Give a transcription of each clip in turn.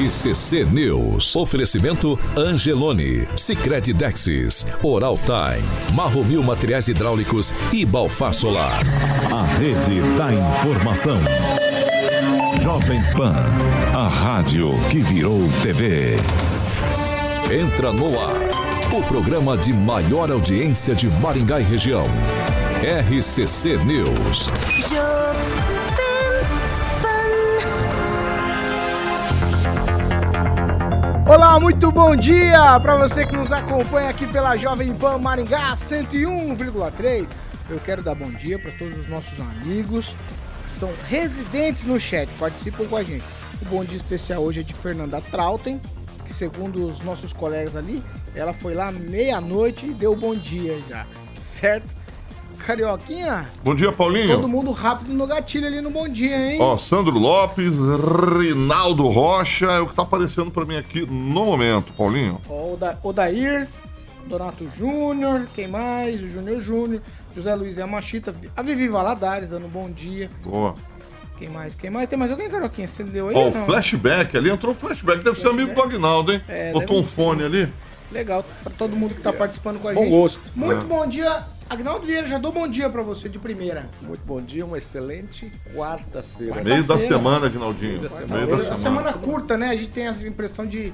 RCC News. Oferecimento Angelone, Sicredi Dexis, Oral Time, Marromil Materiais Hidráulicos e Balfar Solar. A rede da informação. Jovem Pan, a rádio que virou TV. Entra no ar, o programa de maior audiência de Maringá e região. RCC News. Olá, muito bom dia para você que nos acompanha aqui pela Jovem Pan Maringá 101,3. Eu quero dar bom dia para todos os nossos amigos que são residentes no chat, participam com a gente. O bom dia especial hoje é de Fernanda Trautem, que segundo os nossos colegas ali, ela foi lá meia-noite e deu bom dia já, certo? Carioquinha? Bom dia, Paulinho. Todo mundo rápido no gatilho ali no bom dia, hein? Ó, Sandro Lopes, Rinaldo Rocha, é o que tá aparecendo pra mim aqui no momento, Paulinho. Ó, Oda- Odair, Donato Júnior, quem mais? O Júnior Júnior, José Luiz Yamachita, a Vivi Valadares dando bom dia. Boa. Quem mais? Quem mais? Tem mais alguém, Carioquinha? Você deu aí? Ó, ou o não? flashback ali, entrou o flashback, deve ser amigo do Agnaldo, hein? É, Botou um fone ali. Legal, pra todo mundo que tá participando com a Bom gente. gosto. Muito É. bom dia. Agnaldo Vieira, já dou bom dia pra você de primeira. Muito bom dia, uma excelente quarta-feira. Meio da semana, Agnaldinho. Meio da Meio da A semana. semana curta, né? A gente tem a impressão de.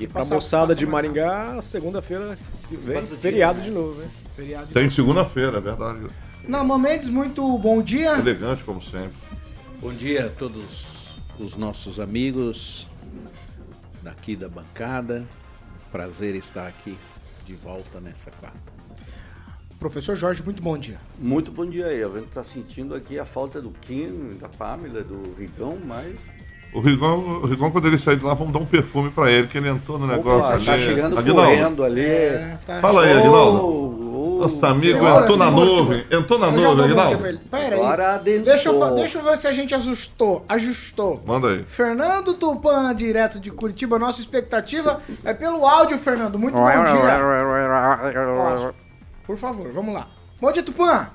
E pra Passar- moçada de Maringá, segunda-feira vem feriado de novo, né? feriado. Tem segunda-feira, é verdade. Nama Mendes, muito bom dia. Elegante, como sempre. Bom dia a todos os nossos amigos daqui da bancada. Prazer estar aqui de volta nessa quarta. Professor Jorge, muito bom dia. Muito bom dia aí. A gente tá sentindo aqui a falta do Kim, da Pamela, do Rigão, mas. O Rigon, o Rigon, quando ele sair de lá, vamos dar um perfume pra ele, que ele entrou no negócio Opa, ali. tá chegando Aguinaldo, correndo ali. É, tá. Fala aí, Aguinaldo. Oh, oh, Nosso amigo Senhora, entrou na senhora, nuvem. Entrou na Eu nuvem, Aguinaldo. Pera aí. Deixa eu, deixa eu ver se a gente ajustou. Ajustou. Manda aí. Fernando Tupan, direto de Curitiba. Nossa expectativa é pelo áudio, Fernando. Muito bom dia. Por favor, vamos lá. Bom dia, Tupan.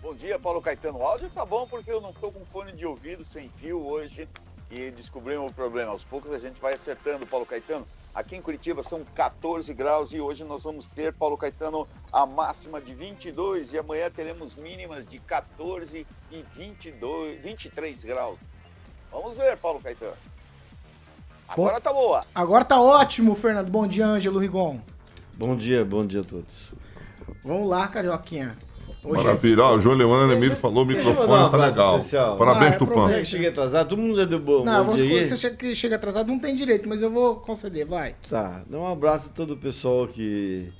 Bom dia, Paulo Caetano. O áudio tá bom porque eu não tô com fone de ouvido sem fio hoje e descobrimos o problema. Aos poucos a gente vai acertando, Paulo Caetano. Aqui em Curitiba são 14 graus e hoje nós vamos ter, Paulo Caetano, a máxima de 22 e amanhã teremos mínimas de 14 e 22, 23 graus. Vamos ver, Paulo Caetano. Agora tá boa. Agora tá ótimo, Fernando. Bom dia, Ângelo Rigon. Bom dia, bom dia a todos. Vamos lá, Carioquinha. Hoje é- Maravilha. Ó, o João Leandro Emílio falou, o microfone tá legal. Parabéns, Ah, Tupã. aproveita. Cheguei atrasado, todo mundo já deu bom, Não, bom vamos, dia você chega, que chega atrasado não tem direito, mas eu vou conceder, vai. Tá, dá um abraço a todo o pessoal que,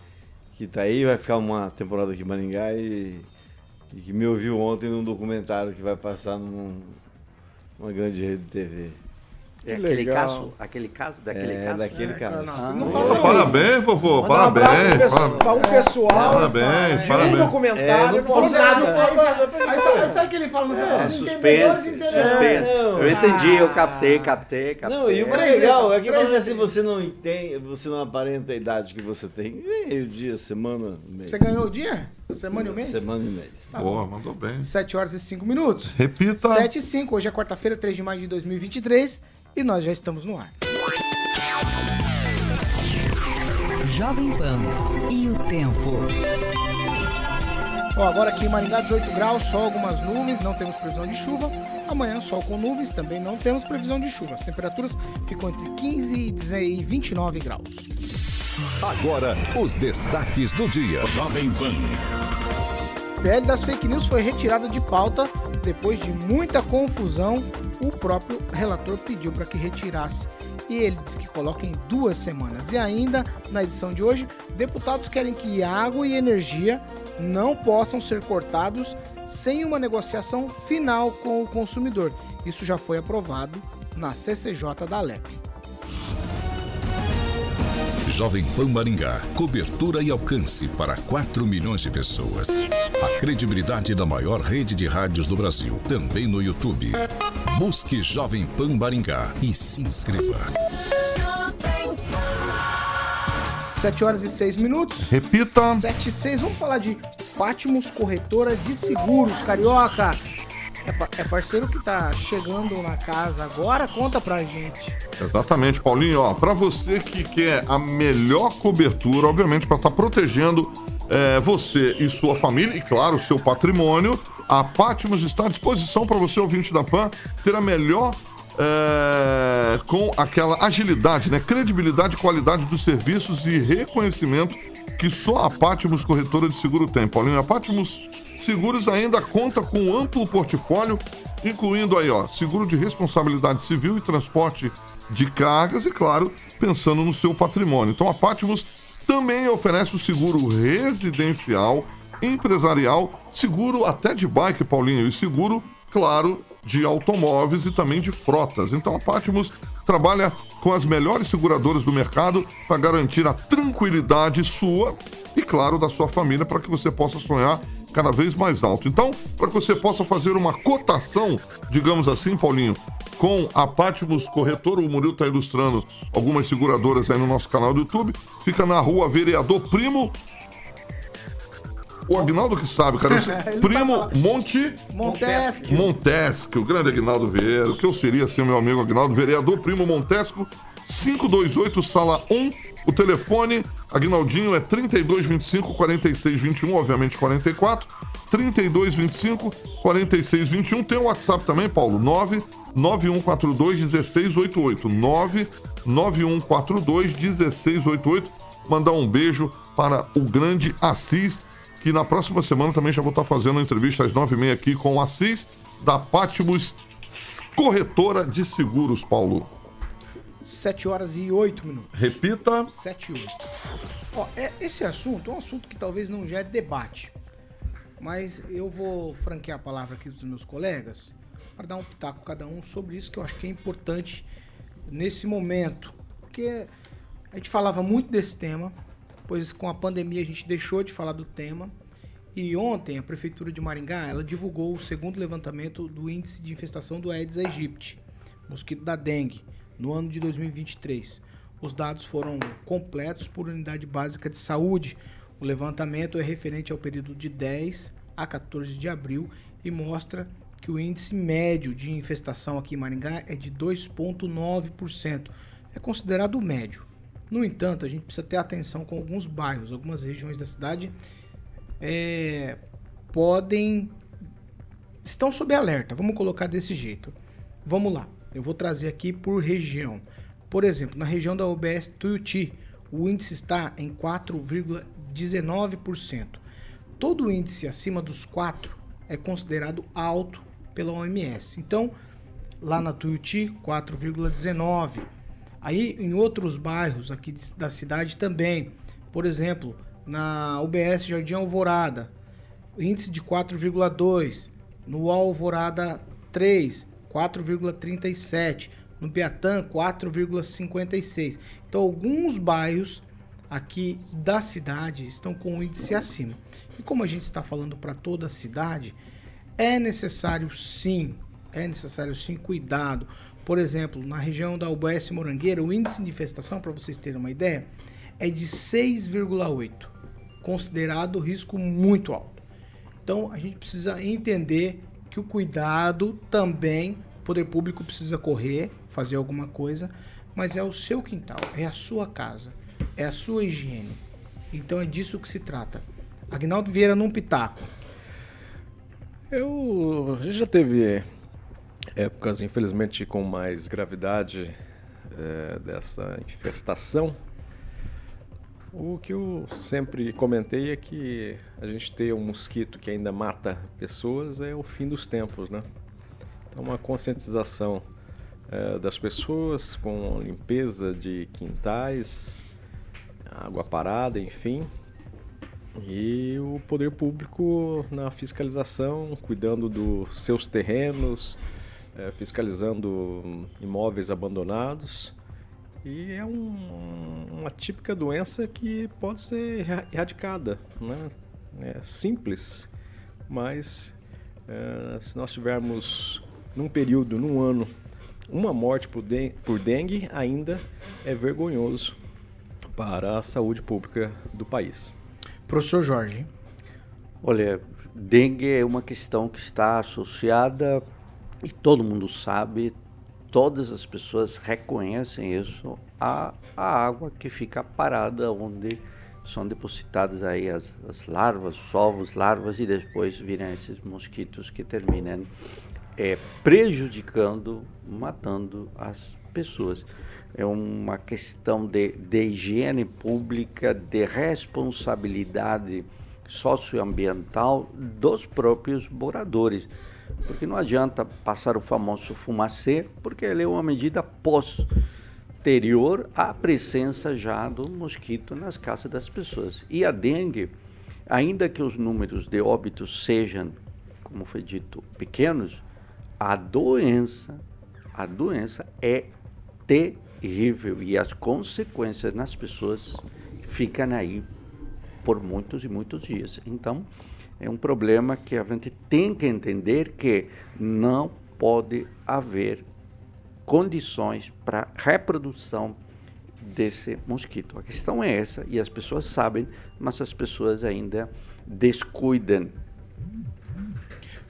que tá aí, vai ficar uma temporada aqui em Maringá e, e que me ouviu ontem num documentário que vai passar num, numa grande rede de TV. É Que aquele legal. caso, aquele caso daquele é, caso. daquele É, caso. cara, não, Ah, não Ô, faça parabéns, vovô. Manda um Parabéns. parabéns. Pra um pessoal. Parabéns, de parabéns. Um documentário, É, não falou Você, nada. aí, aí, sabe, sabe o que ele fala no final? É, Suspense, suspense. não. Eu entendi, eu captei, captei, captei. Não, e o mais Três legal é que fala assim, você não entende, você não aparenta a idade que você tem. Meio dia, semana, mês. Você ganhou o dia? Semana e o mês? Semana e mês. Tá Boa, mandou bem. 7 horas e 5 minutos. Repita. 7 e 5, hoje é quarta-feira, 3 de maio de 2023 e nós já estamos no ar. Jovem Pan e o tempo. Ó, agora aqui em Maringá, 18 graus, só algumas nuvens, não temos previsão de chuva. Amanhã, sol com nuvens, também não temos previsão de chuva. As temperaturas ficam entre 15 e 10 e 29 graus. Agora, os destaques do dia. Jovem Pan. PL das fake news foi retirada de pauta depois de muita confusão. O próprio relator pediu para que retirasse. E ele diz que coloca em duas semanas. E ainda, na edição de hoje, deputados querem que água e energia não possam ser cortados sem uma negociação final com o consumidor. Isso já foi aprovado na CCJ da Alep. Jovem Pan Maringá. Cobertura e alcance para 4 milhões de pessoas. A credibilidade da maior rede de rádios do Brasil. Também no YouTube. Busque Jovem Pan Maringá e se inscreva. 7 horas e 6 minutos. Repita. 7 e 6. Vamos falar de Patmos Corretora de Seguros, Carioca. É, é parceiro que tá chegando na casa agora, conta pra gente. Exatamente, Paulinho. Ó, para você que quer a melhor cobertura, obviamente para estar protegendo é, você e sua família e, claro, seu patrimônio, a Patmos está à disposição para você, ouvinte da PAN, ter a melhor é, com aquela agilidade, né? credibilidade qualidade dos serviços e reconhecimento que só a Patmos Corretora de Seguro tem. Paulinho, a Patmos Seguros ainda conta com um amplo portfólio, incluindo aí, ó, seguro de responsabilidade civil e transporte de cargas e, claro, pensando no seu patrimônio. Então a Patmos também oferece o seguro residencial, empresarial, seguro até de bike, Paulinho, e seguro, claro, de automóveis e também de frotas. Então a Patmos trabalha com as melhores seguradoras do mercado para garantir a tranquilidade sua e, claro, da sua família para que você possa sonhar cada vez mais alto. Então, para que você possa fazer uma cotação, digamos assim, Paulinho, com a Patmos Corretora, o Murilo está ilustrando algumas seguradoras aí no nosso canal do YouTube, fica na rua Vereador Primo. O Agnaldo que sabe, cara. Primo sabe. Monte. Montesque. Montesque, o grande Agnaldo Vieira, o que eu seria sem o meu amigo Agnaldo, vereador Primo Montesco, 528, sala 1. O telefone, Agnaldinho, é 3225 4621, obviamente 44. 3225 4621. Tem o WhatsApp também, Paulo, 99142 1688. 99142 1688. Mandar um beijo para o grande Assis, que na próxima semana também já vou estar fazendo uma entrevista às 9h30 aqui com o Assis, da Patmos Corretora de Seguros, Paulo. 7 horas e 8 minutos. Repita. 7 e 8. Ó, é, esse assunto é um assunto que talvez não gere debate. Mas eu vou franquear a palavra aqui dos meus colegas para dar um pitaco cada um sobre isso que eu acho que é importante nesse momento. Porque a gente falava muito desse tema, pois com a pandemia a gente deixou de falar do tema. E ontem a prefeitura de Maringá, ela divulgou o segundo levantamento do índice de infestação do Aedes aegypti, mosquito da dengue, no ano de 2023. Os dados foram completos por unidade básica de saúde. O levantamento é referente ao período de 10 a 14 de abril e mostra que o índice médio de infestação aqui em Maringá é de 2,9%. É considerado médio. No entanto, a gente precisa ter atenção com alguns bairros, algumas regiões da cidade é, podem estão sob alerta. Vamos colocar desse jeito. Vamos lá. Eu vou trazer aqui por região. Por exemplo, na região da UBS Tuiuti, o índice está em 4,19%. Todo índice acima dos 4 é considerado alto pela OMS. Então, lá na Tuiuti, 4,19%. Aí em outros bairros aqui da cidade também. Por exemplo, na UBS Jardim Alvorada, índice de 4,2. No Alvorada 3, 4,37. No Piatã, 4,56. Então, alguns bairros aqui da cidade estão com o índice acima. E como a gente está falando para toda a cidade, é necessário sim, é necessário sim cuidado. Por exemplo, na região da UBS Morangueira, o índice de infestação, para vocês terem uma ideia, é de 6,8, considerado risco muito alto. Então a gente precisa entender que o cuidado também, o poder público precisa correr, fazer alguma coisa, mas é o seu quintal, é a sua casa, é a sua higiene. Então é disso que se trata. Agnaldo Vieira num pitaco. Eu, a gente já teve épocas, infelizmente, com mais gravidade eh, dessa infestação. O que eu sempre comentei é que a gente ter um mosquito que ainda mata pessoas é o fim dos tempos, né? Então, uma conscientização eh, das pessoas com limpeza de quintais, água parada, enfim, e o poder público na fiscalização, cuidando dos seus terrenos, eh, fiscalizando imóveis abandonados. E é um- uma típica doença que pode ser erra- erradicada. Né? É simples, mas eh, se nós tivermos num período, num ano, uma morte por, den- por dengue, ainda é vergonhoso para a saúde pública do país. Professor Jorge. Olha, dengue é uma questão que está associada, e todo mundo sabe, todas as pessoas reconhecem isso, a, a água que fica parada onde são depositadas aí as, as larvas, os ovos, larvas, e depois viram esses mosquitos que terminam é, prejudicando, matando as pessoas. É uma questão de, de higiene pública, de responsabilidade socioambiental dos próprios moradores. Porque não adianta passar o famoso fumacê, porque ele é uma medida posterior à presença já do mosquito nas casas das pessoas. E a dengue, ainda que os números de óbitos sejam, como foi dito, pequenos, a doença, a doença é terrível e as consequências nas pessoas ficam aí por muitos e muitos dias. Então, é um problema que a gente tem que entender que não pode haver condições para reprodução desse mosquito. A questão é essa e as pessoas sabem, mas as pessoas ainda descuidam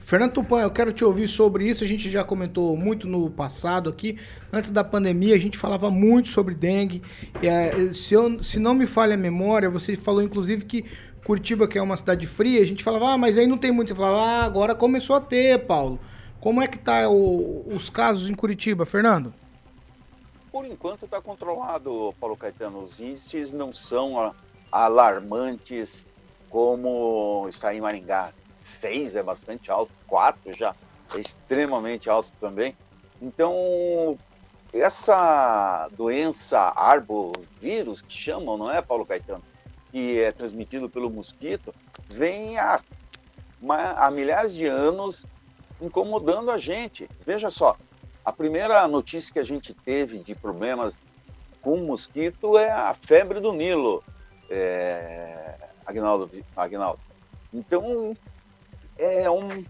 Fernando Tupan, eu quero te ouvir sobre isso. A gente já comentou muito no passado aqui. Antes da pandemia, a gente falava muito sobre dengue. É, se, eu, se não me falha a memória, você falou inclusive que Curitiba, que é uma cidade fria, a gente falava, ah, mas aí não tem muito. Você falava, ah, agora começou a ter, Paulo. Como é que tá o, os casos em Curitiba, Fernando? Por enquanto está controlado, Paulo Caetano. Os índices não são alarmantes como está em Maringá seis é bastante alto, quatro já é extremamente alto também. Então, essa doença arbovírus, que chamam, não é, Paulo Caetano? Que é transmitido pelo mosquito, vem há, há milhares de anos incomodando a gente. Veja só, a primeira notícia que a gente teve de problemas com mosquito é a febre do Nilo, é, Agnaldo, Agnaldo. Então, é, um,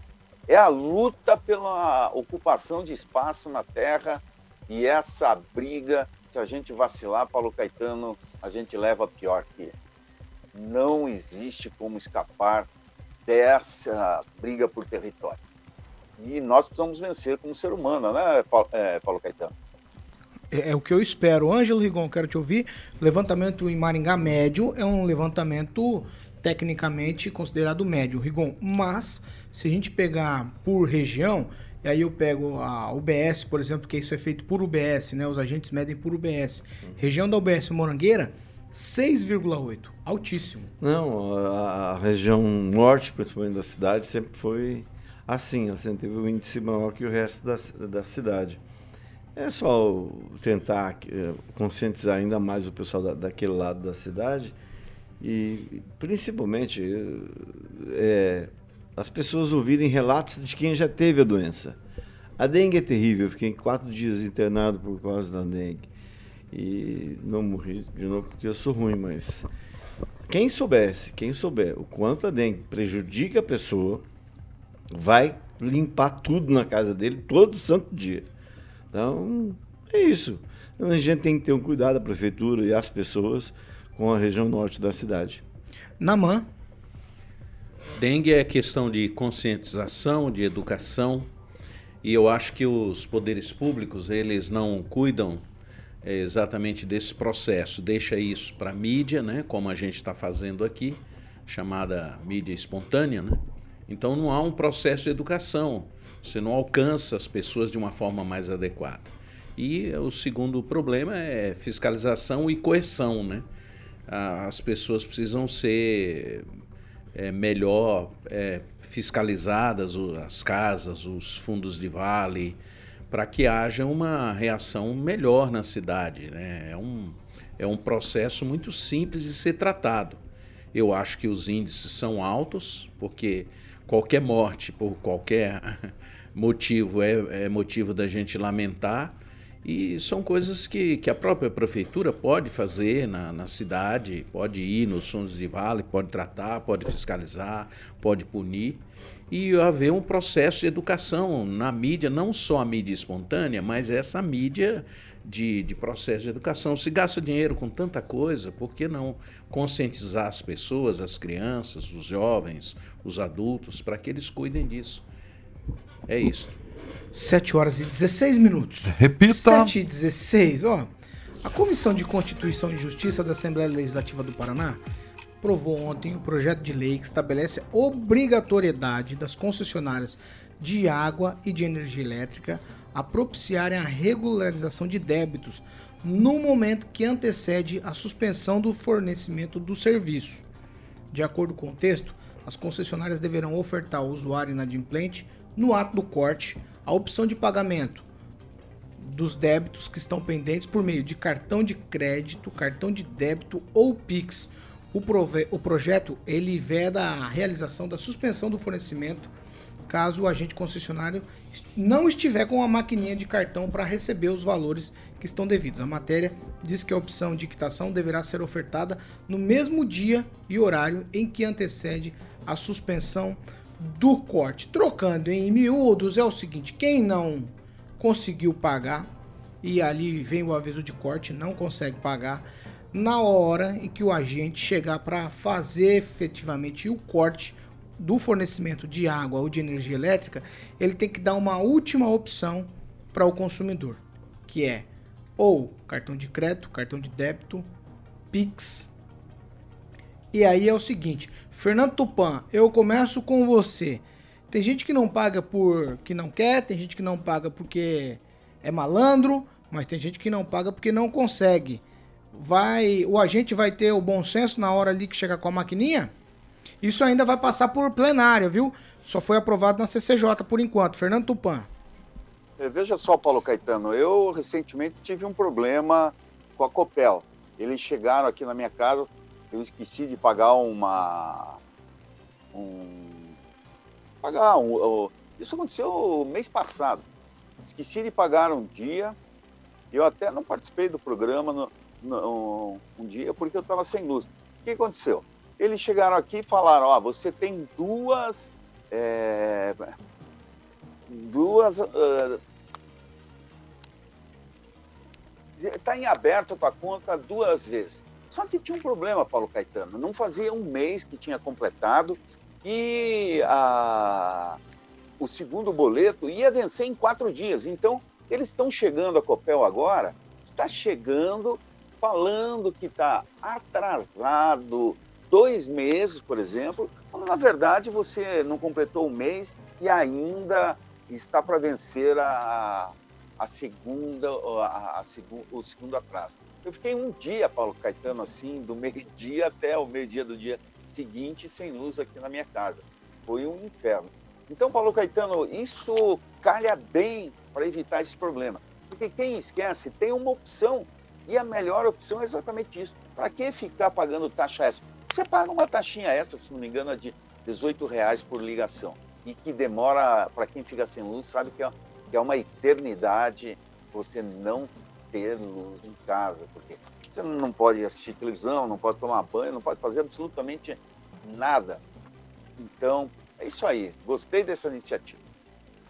é a luta pela ocupação de espaço na Terra e essa briga, se a gente vacilar, Paulo Caetano, a gente leva pior que não existe como escapar dessa briga por território. E nós precisamos vencer como ser humano, né, Paulo, é, Paulo Caetano? É, é, o que eu espero. Ângelo Rigon, quero te ouvir. Levantamento em Maringá médio é um levantamento tecnicamente considerado médio, Rigon. Mas, se a gente pegar por região, e aí eu pego a UBS, por exemplo, que isso é feito por UBS, né? Os agentes medem por UBS. Região da UBS Morangueira, 6,8. Altíssimo. Não, a, região norte, principalmente da cidade, sempre foi assim. Ela sempre teve um índice maior que o resto da, da cidade. É só tentar é, conscientizar ainda mais o pessoal da, daquele lado da cidade e principalmente é, as pessoas ouvirem relatos de quem já teve a doença. A dengue é terrível, eu fiquei quatro dias internado por causa da dengue. E não morri de novo porque eu sou ruim, mas quem soubesse, quem souber o quanto a dengue prejudica a pessoa, vai limpar tudo na casa dele todo santo dia. Então, é isso. Então, a gente tem que ter um cuidado, a prefeitura e as pessoas, com a região norte da cidade. Namã. Dengue é questão de conscientização, de educação, e eu acho que os poderes públicos, eles não cuidam é, exatamente desse processo, deixa isso para a mídia, né, como a gente está fazendo aqui, chamada mídia espontânea, né? Então não há um processo de educação, você não alcança as pessoas de uma forma mais adequada. E o segundo problema é fiscalização e coerção, né? as pessoas precisam ser é, melhor é, fiscalizadas, as casas, os fundos de vale, para que haja uma reação melhor na cidade. Né? É, um, é um processo muito simples de ser tratado. Eu acho que os índices são altos, porque qualquer morte por qualquer motivo é, é motivo da gente lamentar e são coisas que, que a própria prefeitura pode fazer na, na cidade, pode ir nos fundos de vale, pode tratar, pode fiscalizar, pode punir. E haver um processo de educação na mídia, não só a mídia espontânea, mas essa mídia de, de processo de educação. Se gasta dinheiro com tanta coisa, por que não conscientizar as pessoas, as crianças, os jovens, os adultos, para que eles cuidem disso? É isso. 7 horas e 16 minutos. Repita. 7 e 16, ó. A Comissão de Constituição e Justiça da Assembleia Legislativa do Paraná aprovou ontem o projeto de lei que estabelece a obrigatoriedade das concessionárias de água e de energia elétrica a propiciarem a regularização de débitos no momento que antecede a suspensão do fornecimento do serviço. De acordo com o texto, as concessionárias deverão ofertar ao usuário inadimplente, no ato do corte, a opção de pagamento dos débitos que estão pendentes por meio de cartão de crédito, cartão de débito ou Pix. O, prove- o projeto ele veda a realização da suspensão do fornecimento caso o agente concessionário não estiver com a maquininha de cartão para receber os valores que estão devidos. A matéria diz que a opção de quitação deverá ser ofertada no mesmo dia e horário em que antecede a suspensão do corte. Trocando em miúdos é o seguinte: quem não conseguiu pagar e ali vem o aviso de corte, não consegue pagar, na hora em que o agente chegar para fazer efetivamente o corte do fornecimento de água ou de energia elétrica, ele tem que dar uma última opção para o consumidor, que é ou cartão de crédito, cartão de débito, Pix. E aí é o seguinte, Fernando Tupan, eu começo com você. Tem gente que não paga por que não quer, tem gente que não paga porque é malandro, mas tem gente que não paga porque não consegue. Vai, o agente vai ter o bom senso na hora ali que chegar com a maquininha? Isso ainda vai passar por plenária, viu? Só foi aprovado na CCJ por enquanto. Fernando Tupan. Eh, Veja só, Paulo Caetano, eu recentemente tive um problema com a Copel. Eles chegaram aqui na minha casa, eu esqueci de pagar uma. Um, pagar um. o- Isso aconteceu mês passado. Esqueci de pagar um dia. Eu até não participei do programa no- um dia porque eu estava sem luz. O que aconteceu? Eles chegaram aqui e falaram: Ó, você tem duas. eh, duas. Está em aberto a tua conta duas vezes. Só que tinha um problema, Paulo Caetano. Não fazia um mês que tinha completado e a- o segundo boleto ia vencer em quatro dias. Então, eles estão chegando a Copel agora, está chegando falando que está atrasado dois meses, por exemplo, quando na verdade você não completou um mês e ainda está para vencer a, a segunda, a, a o segundo atraso. Eu fiquei um dia, Paulo Caetano, assim, do meio-dia até o meio-dia do dia seguinte, sem luz aqui na minha casa. Foi um inferno. Então, Paulo Caetano, isso calha bem para evitar esse problema. Porque quem esquece tem uma opção, e a melhor opção é exatamente isso. Para que ficar pagando taxa extra? Você paga uma taxinha extra, se não me engano, é de 18 reais por ligação. E que demora, para quem fica sem luz, sabe que é, que é uma eternidade você não ter luz em casa. Porque você não pode assistir televisão, não pode tomar banho, não pode fazer absolutamente nada. Então, é isso aí. Gostei dessa iniciativa.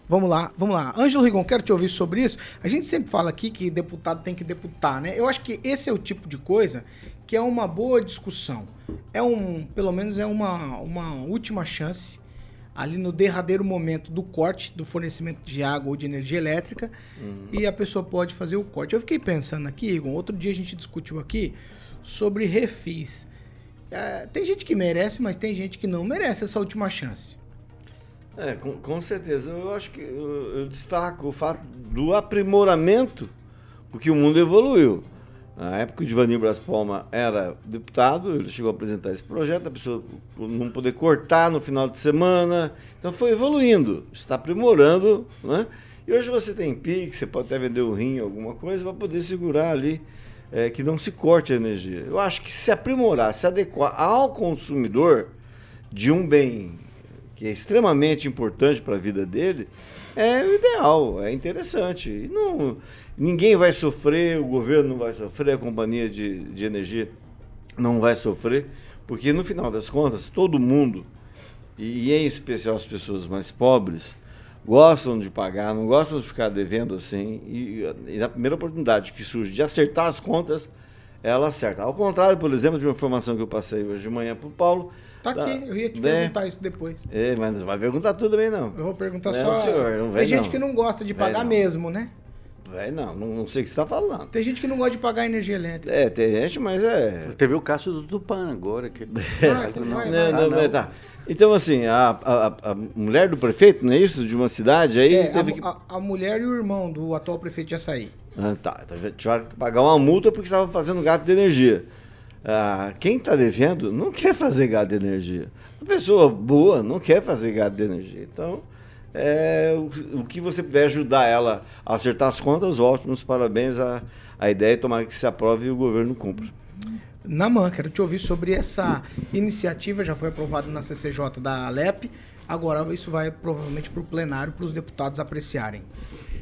Vamos lá, vamos lá. Ângelo Rigon, quero te ouvir sobre isso. A gente sempre fala aqui que deputado tem que deputar, né? Eu acho que esse é o tipo de coisa que é uma boa discussão. É um, pelo menos é uma, uma última chance ali no derradeiro momento do corte do fornecimento de água ou de energia elétrica e a pessoa pode fazer o corte. Eu fiquei pensando aqui, Igor, outro dia a gente discutiu aqui sobre refis. É, tem gente que merece, mas tem gente que não merece essa última chance. É, com, com certeza. Eu acho que eu, eu destaco o fato do aprimoramento, porque o mundo evoluiu. Na época o Divanil Bras Palma era deputado, ele chegou a apresentar esse projeto, a pessoa não poder cortar no final de semana. Então foi evoluindo, está aprimorando, né? E hoje você tem Pix, você pode até vender o rim, alguma coisa, para poder segurar ali é, que não se corte a energia. Eu acho que se aprimorar, se adequar ao consumidor de um bem que é extremamente importante para a vida dele, é o ideal, é interessante. E não, ninguém vai sofrer, o governo não vai sofrer, a companhia de, de energia não vai sofrer, porque no final das contas, todo mundo, e em especial as pessoas mais pobres, gostam de pagar, não gostam de ficar devendo assim. E, e na primeira oportunidade que surge de acertar as contas, ela acerta. Ao contrário, por exemplo, de uma informação que eu passei hoje de manhã para o Paulo. Tá aqui, eu ia te né? perguntar isso depois. É, mas não vai perguntar tudo também, não. Eu vou perguntar Não, só. senhor, não Tem vem, gente não. que não gosta de pagar não. mesmo, né? Vai, não, não, sei o que você está falando. Tem gente que não gosta de pagar energia elétrica. É, tem gente, mas é. Teve o caso do Tupan agora. Que... Ah, não, vai, Não, vai. não, não. tá. Então, assim, a, a, a- a mulher do prefeito, não é isso? De uma cidade aí, É, a, teve que. a- a mulher e o irmão do atual prefeito de Açaí. Ah, tá. Tiveram que pagar uma multa porque estava fazendo gasto de energia. Ah, quem está devendo não quer fazer gasto de energia. Uma pessoa boa não quer fazer gasto de energia. Então, é, o, o que você puder ajudar ela a acertar as contas, ótimos, parabéns. A, a ideia é tomar que se aprove e o governo cumpra. Naman, quero te ouvir sobre essa iniciativa, já foi aprovada na CCJ da Alep, agora isso vai provavelmente para o plenário para os deputados apreciarem.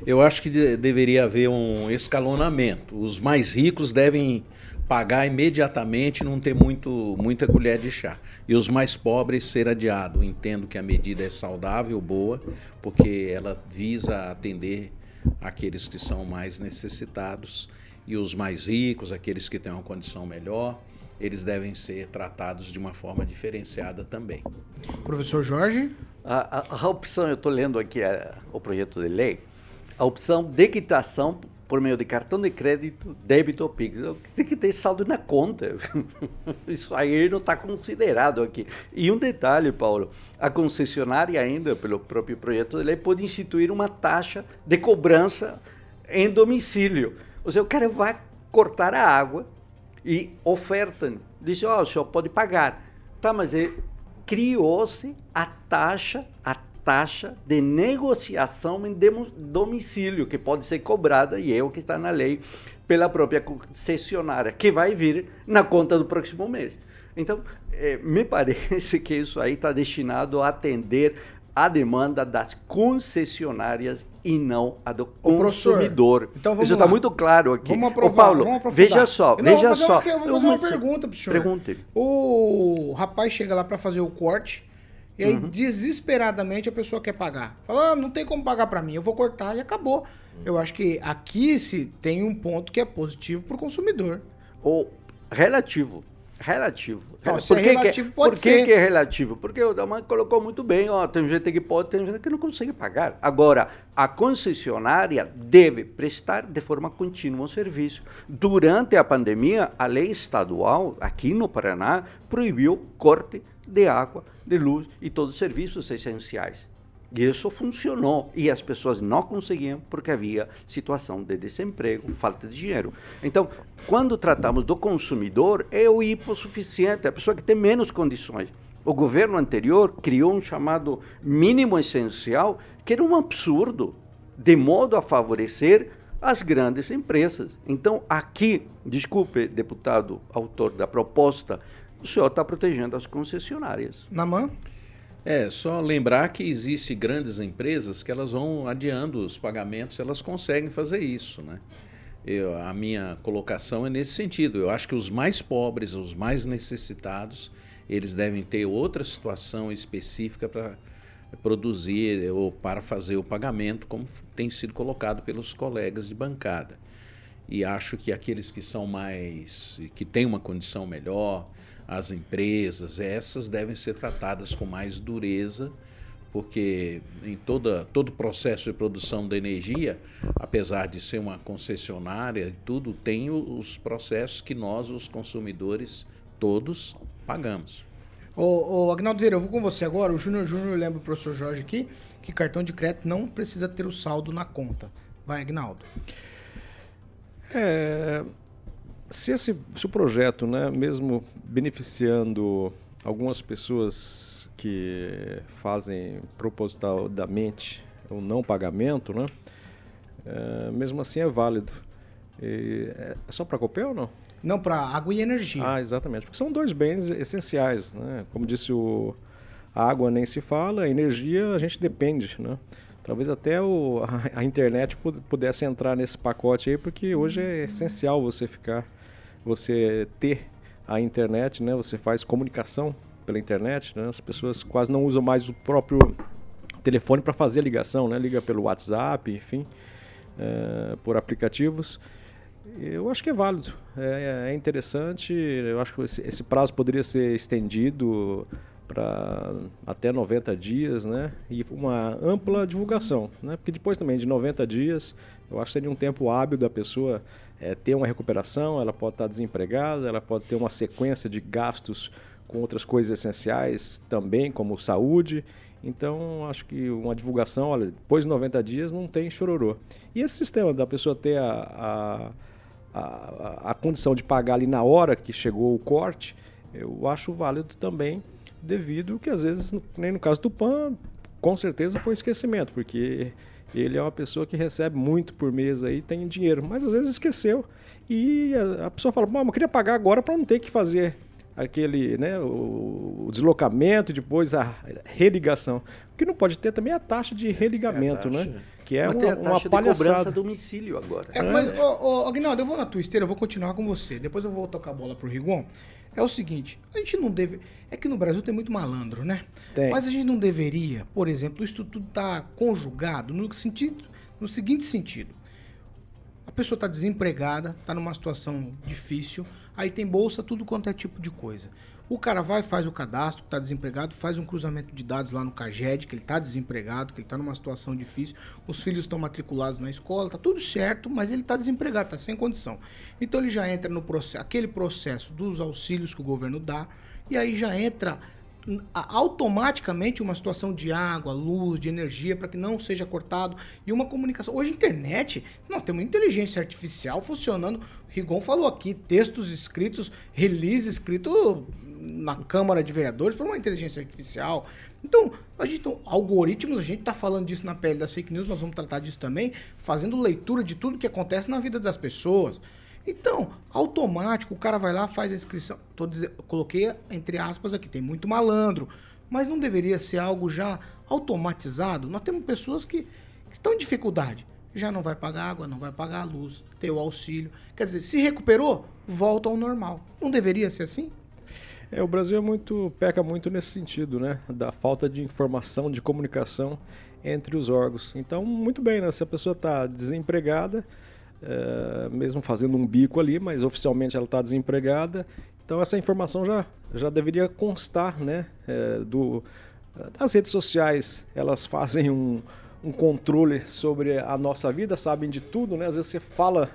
Eu acho que de- deveria haver um escalonamento. Os mais ricos devem pagar imediatamente, não ter muito, muita colher de chá. E os mais pobres ser adiado. Entendo que a medida é saudável, boa, porque ela visa atender aqueles que são mais necessitados e os mais ricos, aqueles que têm uma condição melhor, eles devem ser tratados de uma forma diferenciada também. Professor Jorge? A, a- a opção, eu estou lendo aqui a- o projeto de lei, a opção de quitação por meio de cartão de crédito, débito ou Pix. Tem que ter saldo na conta. Isso aí não está considerado aqui. E um detalhe, Paulo, a concessionária ainda, pelo próprio projeto de lei, pode instituir uma taxa de cobrança em domicílio. Ou seja, o cara vai cortar a água e ofertam. Diz, ó, o senhor pode pagar. Tá, mas é- criou-se a taxa, a taxa de negociação em domicílio, que pode ser cobrada, e é o que está na lei, pela própria concessionária, que vai vir na conta do próximo mês. Então, eh, me parece que isso aí está destinado a atender a demanda das concessionárias e não a do Ô, consumidor. então vamos isso está muito claro aqui. Vamos Ô, aprovar, Paulo, vamos aprofundar. veja só, Não, eu vou veja fazer só. uma- eu vou fazer uma Uma- pergunta pro senhor. Pergunte. O rapaz chega lá para fazer o corte e aí Uhum. desesperadamente a pessoa quer pagar. Fala, ah, não tem como pagar para mim, eu vou cortar e acabou. Eu acho que aqui se tem um ponto que é positivo pro consumidor. ou relativo. Relativo. Não, se é que que relativo, pode por que que é relativo? Porque o Daman colocou muito bem, ó, tem gente que pode, tem gente que não consegue pagar. Agora, a concessionária deve prestar de forma contínua o serviço. Durante a pandemia, a lei estadual, aqui no Paraná, proibiu corte de água, de luz e todos os serviços essenciais. E isso funcionou. E as pessoas não conseguiam porque havia situação de desemprego, falta de dinheiro. Então, quando tratamos do consumidor, é o hipossuficiente, a pessoa que tem menos condições. O governo anterior criou um chamado mínimo essencial, que era um absurdo, de modo a favorecer as grandes empresas. Então, aqui, desculpe, deputado autor da proposta, o senhor está protegendo as concessionárias. Naman? É, só lembrar que existe grandes empresas que elas vão adiando os pagamentos, elas conseguem fazer isso, né? Eu, a minha colocação é nesse sentido. Eu acho que os mais pobres, os mais necessitados, eles devem ter outra situação específica para produzir ou para fazer o pagamento, como tem sido colocado pelos colegas de bancada. E acho que aqueles que são mais, que têm uma condição melhor, as empresas, essas devem ser tratadas com mais dureza, porque em toda, todo o processo de produção da energia, apesar de ser uma concessionária e tudo, tem os processos que nós, os consumidores, todos pagamos. Ô, ô Agnaldo Vieira, eu vou com você agora. O Júnior Júnior lembra o professor Jorge aqui que cartão de crédito não precisa ter o saldo na conta. Vai, Agnaldo. É, se, esse, se o projeto, né, mesmo beneficiando algumas pessoas que fazem propositadamente o não pagamento, né, é, mesmo assim é válido. E é só para Copel ou não? Não, para água e energia. Ah, exatamente. Porque são dois bens essenciais, né? Como disse o a água nem se fala, a energia a gente depende, né? Talvez até o, a, a internet pu- pudesse entrar nesse pacote aí, porque hoje é essencial você ficar, você ter a internet, né? Você faz comunicação pela internet, né? As pessoas quase não usam mais o próprio telefone para fazer a ligação, né? Liga pelo WhatsApp, enfim, é, por aplicativos. Eu acho que é válido, é, é interessante. Eu acho que esse, esse prazo poderia ser estendido para até 90 dias, né? E uma ampla divulgação, né? Porque depois também de 90 dias, eu acho que seria um tempo hábil da pessoa é, ter uma recuperação, ela pode estar desempregada, ela pode ter uma sequência de gastos com outras coisas essenciais também, como saúde. Então, acho que uma divulgação, olha, depois de 90 dias não tem chororô. E esse sistema da pessoa ter a, a, a, a condição de pagar ali na hora que chegou o corte, eu acho válido também, devido que às vezes, nem no caso do PAN, com certeza foi esquecimento, porque ele é uma pessoa que recebe muito por mês aí, tem dinheiro, mas às vezes esqueceu. E a, a pessoa fala, mas eu queria pagar agora para não ter que fazer aquele, né, o, o deslocamento e depois a religação. O que não pode ter também é a taxa de religamento, É né? Que é Mas uma, tem a uma palhaçada. cobrança a domicílio agora. É, mas, ô, ô, Aguinaldo, eu vou na tua esteira, eu vou continuar com você. Depois eu vou tocar a bola pro Rigon. É o seguinte, a gente não deve. É que no Brasil tem muito malandro, né? Tem. Mas a gente não deveria, por exemplo, isso tudo tá conjugado no sentido, no seguinte sentido. A pessoa está desempregada, está numa situação difícil, aí tem bolsa, tudo quanto é tipo de coisa. O cara vai, faz o cadastro, está desempregado, faz um cruzamento de dados lá no CAGED, que ele está desempregado, que ele está numa situação difícil, os filhos estão matriculados na escola, tá tudo certo, mas ele está desempregado, está sem condição. Então ele já entra no processo, aquele processo dos auxílios que o governo dá, e aí já entra a- automaticamente uma situação de água, luz, de energia, para que não seja cortado, e uma comunicação. Hoje, internet, nós temos inteligência artificial funcionando. O Rigon falou aqui, textos escritos, release escrito na Câmara de Vereadores por uma inteligência artificial. Então, a gente, algoritmos, a gente está falando disso na pele das fake news, nós vamos tratar disso também, fazendo leitura de tudo que acontece na vida das pessoas. Então, automático, o cara vai lá, faz a inscrição. Tô dizendo, coloquei entre aspas aqui, tem muito malandro. Mas não deveria ser algo já automatizado? Nós temos pessoas que, que estão em dificuldade. Já não vai pagar água, não vai pagar a luz, tem o auxílio. Quer dizer, se recuperou, volta ao normal. Não deveria ser assim? É, o Brasil é muito, peca muito nesse sentido, né? Da falta de informação, de comunicação entre os órgãos. Então, muito bem, né? Se a pessoa está desempregada, é, mesmo fazendo um bico ali, mas oficialmente ela está desempregada, então essa informação já, já deveria constar, né? É, do, das redes sociais, elas fazem um, um controle sobre a nossa vida, sabem de tudo, né? Às vezes você fala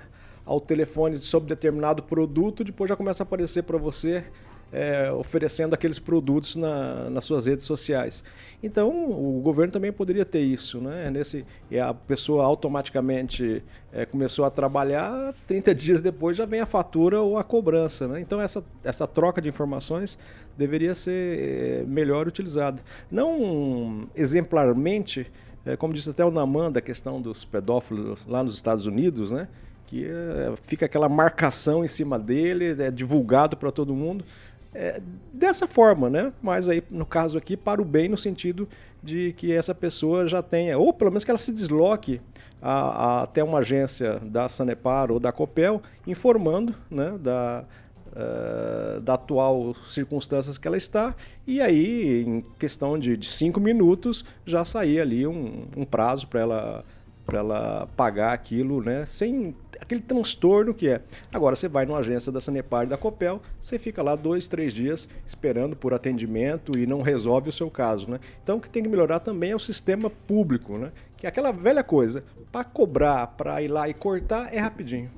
ao telefone sobre determinado produto, depois já começa a aparecer para você é, oferecendo aqueles produtos na, nas suas redes sociais. Então, o governo também poderia ter isso, né? Nesse, e a pessoa automaticamente é, começou a trabalhar, 30 dias depois já vem a fatura ou a cobrança, né? Então, essa, essa troca de informações deveria ser é, melhor utilizada. Não exemplarmente, é, como disse até o Naman, da questão dos pedófilos lá nos Estados Unidos, né? Que é, fica aquela marcação em cima dele, é divulgado para todo mundo. É, dessa forma, né? Mas aí, no caso aqui, para o bem, no sentido de que essa pessoa já tenha, ou pelo menos que ela se desloque a, a, até uma agência da Sanepar ou da Copel, informando né, da, uh, da atual circunstâncias que ela está, e aí, em questão de, de cinco minutos, já sair ali um, um prazo para ela para ela pagar aquilo, né, sem aquele transtorno que é. Agora você vai numa agência da Sanepar e da Copel, você fica lá dois, três dias esperando por atendimento e não resolve o seu caso, né? Então o que tem que melhorar também é o sistema público, né? Que é aquela velha coisa, para cobrar, para ir lá e cortar é rapidinho.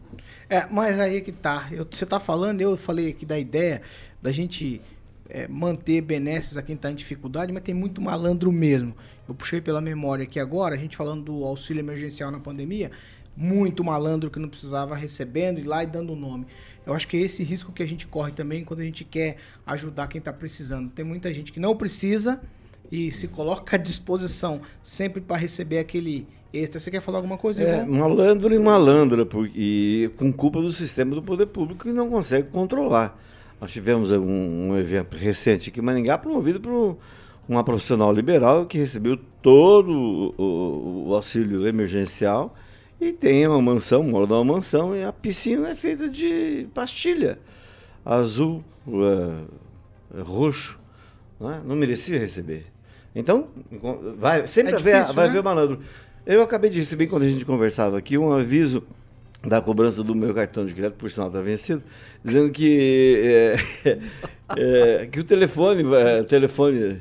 É, mas aí é que tá. Eu, você tá falando, eu falei aqui da ideia da gente é, manter benesses a quem está em dificuldade, mas tem muito malandro mesmo. Eu puxei pela memória aqui agora, a gente falando do auxílio emergencial na pandemia, muito malandro que não precisava recebendo e lá e dando o nome. Eu acho que é esse risco que a gente corre também quando a gente quer ajudar quem está precisando. Tem muita gente que não precisa e se coloca à disposição sempre para receber aquele extra. Você quer falar alguma coisa, É, irmão? malandro e malandra, porque, e com culpa do sistema do poder público que não consegue controlar. Nós tivemos um, um evento recente aqui em Maringá, promovido por uma profissional liberal que recebeu todo o, o- o auxílio emergencial e tem uma mansão, mora numa mansão, e a piscina é feita de pastilha azul, eh, roxo. Não, é? não merecia receber. Então, vai, sempre É vai, difícil, vai né? haver malandro. Eu acabei de receber, quando a gente conversava aqui, um aviso da cobrança do meu cartão de crédito, por sinal está vencido, dizendo que, é, é, que o telefone, vai- o telefone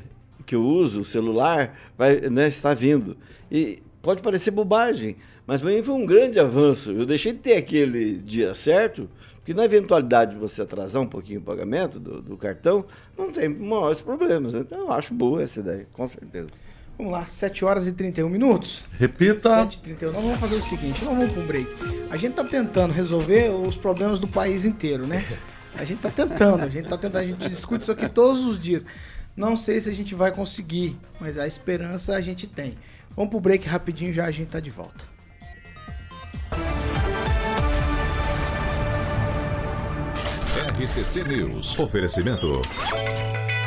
que eu uso, o celular, vai, né, está vindo. E pode parecer bobagem, mas para mim foi um grande avanço. Eu deixei de ter aquele dia certo, porque na eventualidade de você atrasar um pouquinho o pagamento do, do cartão, não tem maiores problemas. né? Então eu acho boa essa ideia, com certeza. Vamos lá, 7 horas e 31 minutos. Repita. 7h31. Nós vamos fazer o seguinte, nós vamos pro break. A gente tá tentando resolver os problemas do país inteiro, né? A gente tá tentando, a gente tá tentando, a gente discute isso aqui todos os dias. Não sei se a gente vai conseguir, mas a esperança a gente tem. Vamos pro break rapidinho, já a gente tá de volta. RCC News. Oferecimento.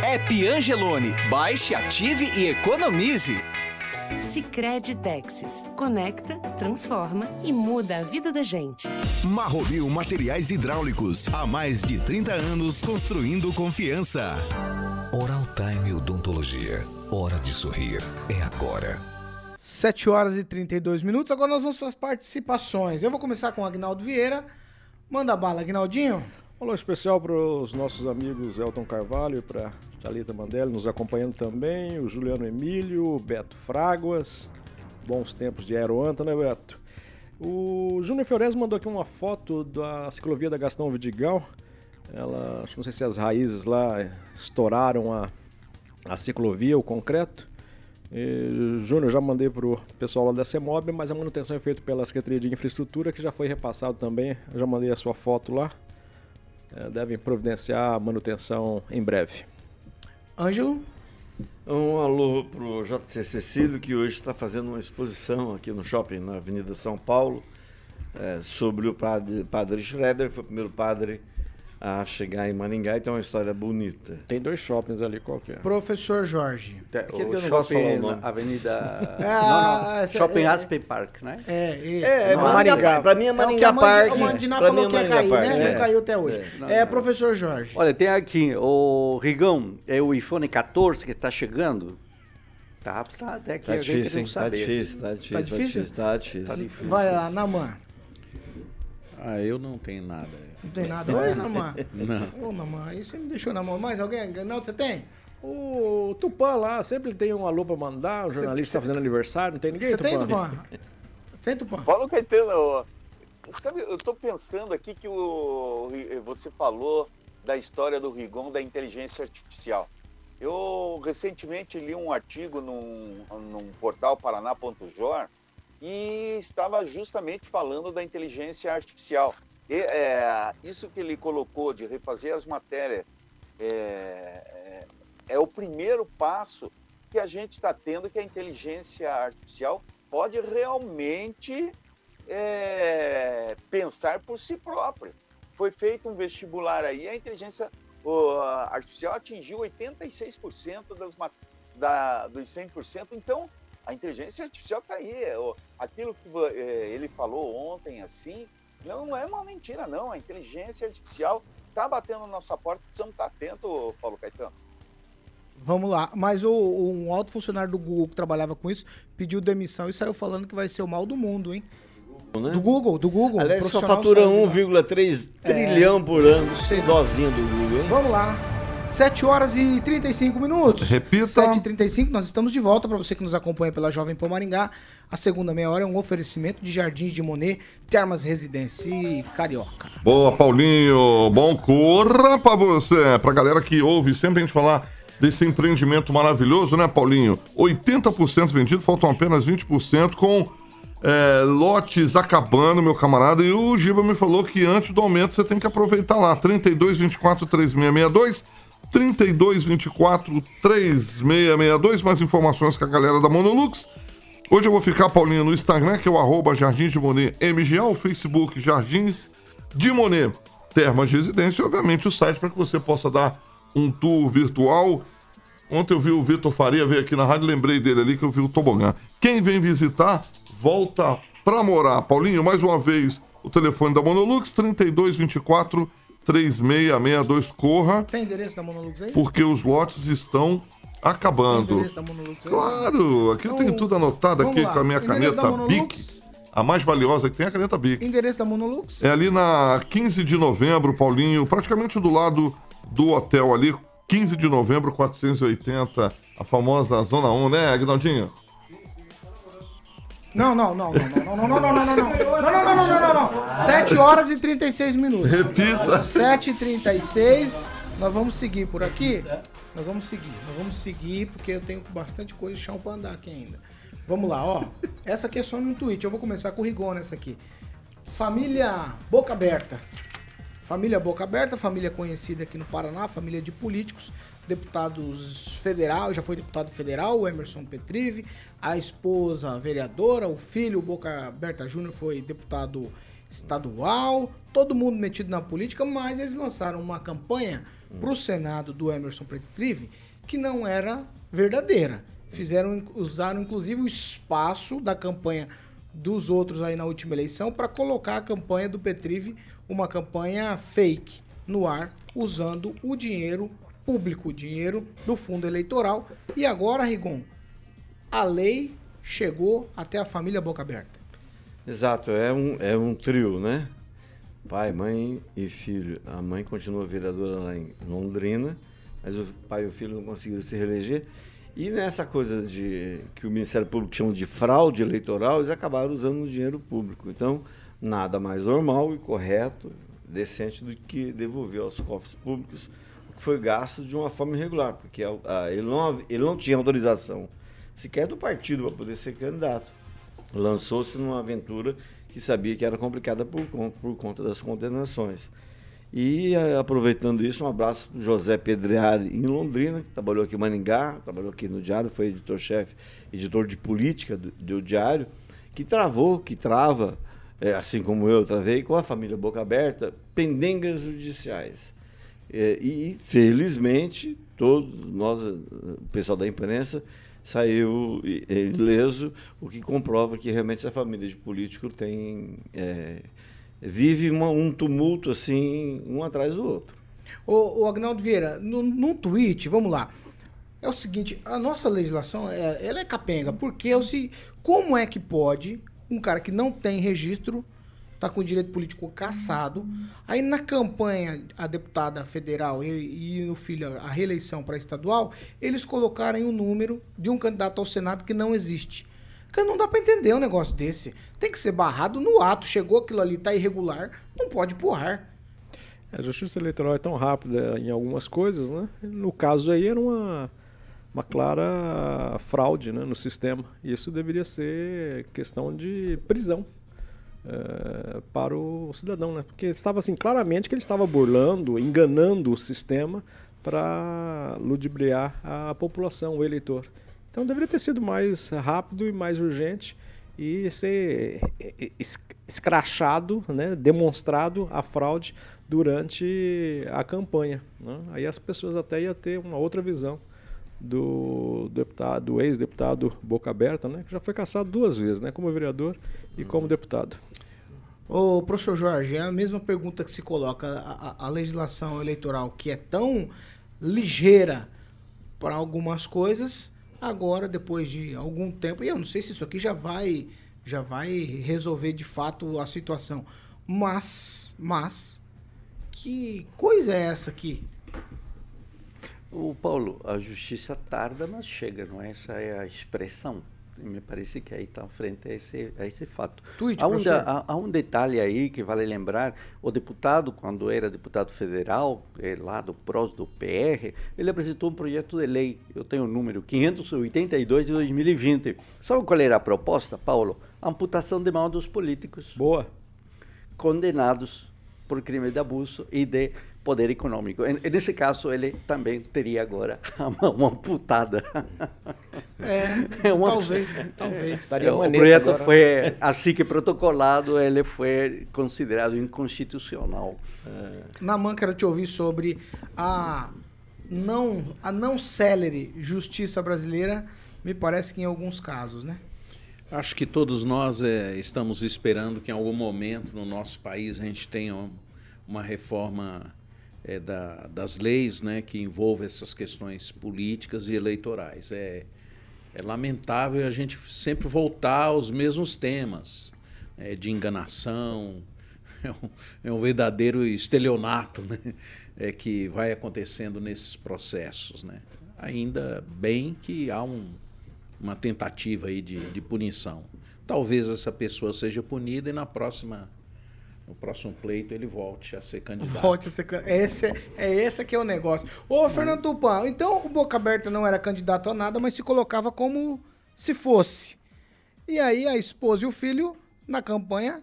App Angelone. Baixe, ative e economize. Sicredi Texas. Conecta, transforma e muda a vida da gente. Marromil Materiais Hidráulicos. Há mais de 30 anos construindo confiança. Oral Time Odontologia. Hora de sorrir. É agora. 7 horas e 32 minutos. Agora nós vamos para as participações. Eu vou começar com o Agnaldo Vieira. Manda bala, Agnaldinho. Alô especial para os nossos amigos Elton Carvalho e para Thalita Mandelli nos acompanhando também, o Juliano Emílio, o Beto Fraguas, bons tempos de Aeroanta, né Beto? O Júnior Fiores mandou aqui uma foto da ciclovia da Gastão Vidigal, ela, acho que não sei se as raízes lá estouraram a, a ciclovia, o concreto. Júnior, já mandei pro pessoal lá da CEMOB, mas a manutenção é feita pela Secretaria de Infraestrutura, que já foi repassado também. Já mandei a sua foto lá. É, devem providenciar a manutenção em breve. Ângelo. Um alô pro JC Cecílio, que hoje está fazendo uma exposição aqui no shopping, na Avenida São Paulo, é, sobre o padre, padre Schroeder, que foi o primeiro padre a chegar em Maringá, então é uma história bonita. Tem dois shoppings ali, qual que é? Professor Jorge. Aquele que eu O não de falar o shopping nome. na Avenida. Ah, não, não. essa- Shopping é- Aspen Park, né? É, isso. É, é Maringá. Pra mim é É o Maringá a Mandi- Park. O Mandiná falou mim que é ia cair, Park, né? é. Não caiu até hoje. É, não, É, professor Jorge. Olha, tem aqui o Rigão, é o iPhone 14 que está chegando. Tá, tá até que Tá a gente difícil, não hein? Tá saber. difícil, tá difícil, tá difícil? difícil. Tá difícil. Tá difícil. Vai lá, Naman. Ah, eu não tenho nada. Não tem nada. Oi, Naman. Não. Ô, Naman, aí você me deixou na mão. Mais alguém? Não, você tem? O Tupã lá, sempre tem um alô pra mandar, o jornalista tá fazendo aniversário, não tem ninguém, Você tem, Tupã? Tem, Tupã? Paulo Caetano, sabe, eu tô pensando aqui que o, você falou da história do Rigon da inteligência artificial. Eu recentemente li um artigo num, num portal paraná.jor e estava justamente falando da inteligência artificial. E, é, isso que ele colocou de refazer as matérias é, é, é o primeiro passo que a gente está tendo que a inteligência artificial pode realmente é, pensar por si própria. Foi feito um vestibular aí, a inteligência artificial atingiu 86% das, da, dos 100%. Então, a inteligência artificial está aí. O- aquilo que é, ele falou ontem, assim, não é uma mentira, não. A inteligência artificial está batendo na nossa porta, precisamos estar atentos, Paulo Caetano. Vamos lá. Mas o, um alto funcionário do Google que trabalhava com isso pediu demissão e saiu falando que vai ser o mal do mundo, hein? Né? Do Google, do Google. Aliás, só fatura saiu de lá. 1,3 trilhão por ano. sei. Dozinha do Google, hein? Vamos lá. 7 horas e 35 minutos. Repita. 7 e 35 nós estamos de volta para você que nos acompanha pela Jovem Pan Maringá. A segunda meia hora é um oferecimento de Jardins de Monet, Termas Residência e Carioca. Boa, Paulinho. Bom, corra pra você. Pra galera que ouve sempre a gente falar desse empreendimento maravilhoso, né, Paulinho? 80% vendido, faltam apenas 20% com é, lotes acabando, meu camarada. E o Giba me falou que antes do aumento você tem que aproveitar lá. 32, 24, 3662. 32, 24, 3662. Mais informações com a galera da Monolux. Hoje eu vou ficar, Paulinho, no Instagram, que é o arroba Jardins de Monet MGA, o Facebook Jardins de Monet Termas de Residência e, obviamente, o site para que você possa dar um tour virtual. Ontem eu vi o Vitor Faria veio aqui na rádio, lembrei dele ali que eu vi o tobogã. Quem vem visitar, volta pra morar. Paulinho, mais uma vez, o telefone da Monolux, 3224 3662, corra Tem endereço da Monolux aí? porque os lotes estão Acabando. Endereço da Monolux aí? Claro, aqui eu tenho Então, tudo anotado aqui lá. com a minha Endereço caneta? Bic. A mais valiosa que tem é a caneta Bic. Endereço da Monolux? É ali na 15 de novembro, Paulinho, praticamente do lado do hotel ali, 15 de novembro, 480, a famosa Zona 1, né, Agnaldinho? Não, não, não, não, não, não, não, não, não, não, não, não, não, não, não, não, não, não. 7 horas e 36 minutos. Repita. 7 e 36 nós vamos seguir por aqui. Nós vamos seguir, nós vamos seguir porque eu tenho bastante coisa de chão pra andar aqui ainda. Vamos lá, ó. Essa aqui é só no tweet. Eu vou começar com o Rigon nessa aqui. Família Boca Aberta. Família Boca Aberta, família conhecida aqui no Paraná, família de políticos, deputados federal, já foi deputado federal, o Emerson Petrive, a esposa vereadora, o filho Boca Aberta Júnior foi deputado estadual, todo mundo metido na política, mas eles lançaram uma campanha para o Senado do Emerson Petrive que não era verdadeira. Fizeram, usaram inclusive o espaço da campanha dos outros aí na última eleição para colocar a campanha do Petrive, uma campanha fake no ar, usando o dinheiro público, o dinheiro do fundo eleitoral. E agora, Rigon, a lei chegou até a família Boca Aberta. Exato, é um, é um trio, né? Pai, mãe e filho. A mãe continua vereadora lá em Londrina, mas o pai e o filho não conseguiram se reeleger. E nessa coisa de que o Ministério Público chama de fraude eleitoral, eles acabaram usando o dinheiro público. Então, nada mais normal e correto, decente do que devolver aos cofres públicos o que foi gasto de uma forma irregular, porque a- a- ele, não, ele não tinha autorização sequer do partido para poder ser candidato. Lançou-se numa aventura que sabia que era complicada por, por conta das condenações. E eh, aproveitando isso, um abraço para José Pedreari em Londrina, que trabalhou aqui em Maningá, trabalhou aqui no Diário, foi editor-chefe, editor de política do, do Diário, que travou, que trava, eh, assim como eu travei, com a família Boca Aberta, pendengas judiciais. Eh, e, felizmente, todos nós, o pessoal da imprensa, saiu ileso, o que comprova que realmente essa família de político tem eh, vive uma- um tumulto assim, um atrás do outro. Ô, ô Agnaldo Vieira, no, no tweet, vamos lá. É o seguinte, a nossa legislação, é, ela é capenga, porque é o se- como é que pode um cara que não tem registro, tá com o direito político caçado, aí na campanha a deputada federal e, e no filho a reeleição para estadual, eles colocarem o número de um candidato ao Senado que não existe. Cara, não dá para entender um negócio desse. Tem que ser barrado no ato. Chegou aquilo ali, tá irregular, não pode pôr. A justiça eleitoral é tão rápida em algumas coisas, né? No caso aí era uma, uma clara fraude né, no sistema. Isso deveria ser questão de prisão eh, para o cidadão, né? Porque estava assim claramente que ele estava burlando, enganando o sistema para ludibriar a população, o eleitor. Então deveria ter sido mais rápido e mais urgente e ser es- escrachado, né, demonstrado a fraude durante a campanha. né? Aí as pessoas até iam ter uma outra visão do deputado, do ex-deputado Boca Aberta, né, que já foi caçado duas vezes, né, como vereador e como deputado. Ô, professor Jorge, é a mesma pergunta que se coloca. A, a- legislação eleitoral, que é tão ligeira para algumas coisas, agora, depois de algum tempo, e eu não sei se isso aqui já vai, já vai resolver de fato a situação, mas, mas, que coisa é essa aqui? O Paulo, a justiça tarda, mas chega, não é? Essa é a expressão. Me parece que aí está frente a esse, a esse fato. Tweet, há, um, há- há um detalhe aí que vale lembrar: o deputado, quando era deputado federal, eh, lá do PROS, do PR, ele apresentou um projeto de lei, eu tenho o número 582 de 2020. Sabe qual era a proposta, Paulo? Amputação de mão dos políticos. Boa. Condenados por crime de abuso e de poder econômico. E, nesse caso, ele também teria agora a mão amputada. É, uma- talvez, talvez. É, o projeto foi assim que protocolado, ele foi considerado inconstitucional. Naman, quero te ouvir sobre a não, a não célere justiça brasileira, me parece que em alguns casos, né? Acho que todos nós eh, estamos esperando que em algum momento no nosso país a gente tenha um- uma reforma é, da, das leis né, que envolvem essas questões políticas e eleitorais. É, é lamentável a gente sempre voltar aos mesmos temas é, de enganação, é um, é um, verdadeiro estelionato né, é, que vai acontecendo nesses processos. Né. Ainda bem que há um, uma tentativa aí de, de punição. Talvez essa pessoa seja punida e na próxima no próximo pleito ele volte a ser candidato. Volte a ser candidato. Esse, é, é esse que é o negócio. Ô, Fernando Tupan, então o Boca Aberta não era candidato a nada, mas se colocava como se fosse. E aí a esposa e o filho, na campanha,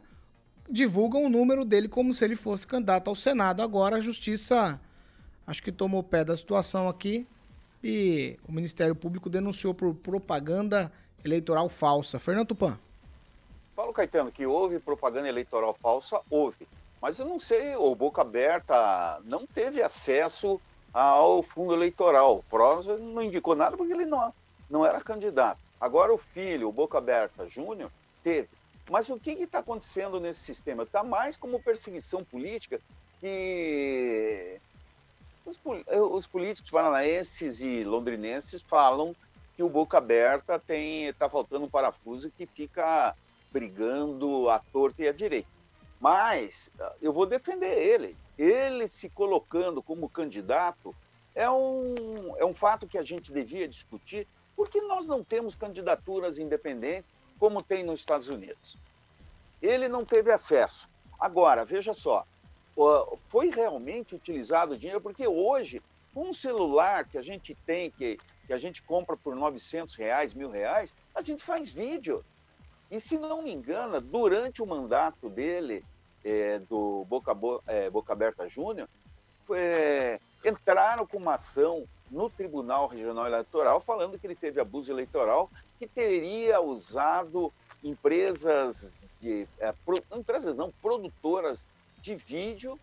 divulgam o número dele como se ele fosse candidato ao Senado. Agora a justiça, acho que tomou pé da situação aqui e o Ministério Público denunciou por propaganda eleitoral falsa. Fernando Tupan. Paulo Caetano, que houve propaganda eleitoral falsa, houve. Mas eu não sei, o Boca Aberta não teve acesso ao fundo eleitoral. O Prosa não indicou nada porque ele não, não era candidato. Agora o filho, o Boca Aberta Júnior, teve. Mas o que está acontecendo nesse sistema? Está mais como perseguição política que os, os, políticos paranaenses e londrinenses falam que o Boca Aberta tem está faltando um parafuso que fica brigando à torta e à direita. Mas ah, eu vou defender ele. Ele se colocando como candidato é um, é um fato que a gente devia discutir, porque nós não temos candidaturas independentes como tem nos Estados Unidos. Ele não teve acesso. Agora, veja só, foi realmente utilizado o dinheiro, porque hoje, um celular que a gente tem, que, que a gente compra por 900 reais, mil reais, a gente faz vídeo. E se não me engano, durante o mandato dele, é, do Boca, é, Boca Aberta Júnior, é, entraram com uma ação no Tribunal Regional Eleitoral falando que ele teve abuso eleitoral, que teria usado empresas, de, é, pro, empresas não, produtoras de vídeo,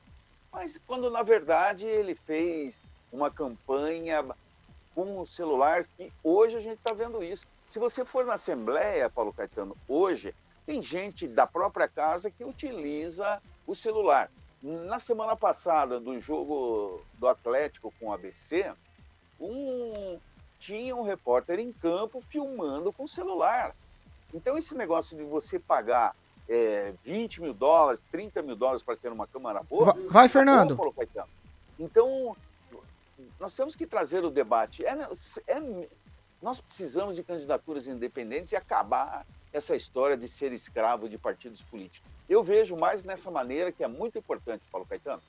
mas quando na verdade ele fez uma campanha com o celular que hoje a gente está vendo isso. Se você for na Assembleia, Paulo Caetano, hoje, tem gente da própria casa que utiliza o celular. Na semana passada, do jogo do Atlético com o ABC, um, tinha um repórter em campo filmando com o celular. Então, esse negócio de você pagar é, 20 mil dólares, 30 mil dólares para ter uma câmera boa. Vai, vai Fernando. Bom, então, nós temos que trazer o debate. É, é, nós precisamos de candidaturas independentes e acabar essa história de ser escravo de partidos políticos. Eu vejo mais nessa maneira que é muito importante, Paulo Caetano.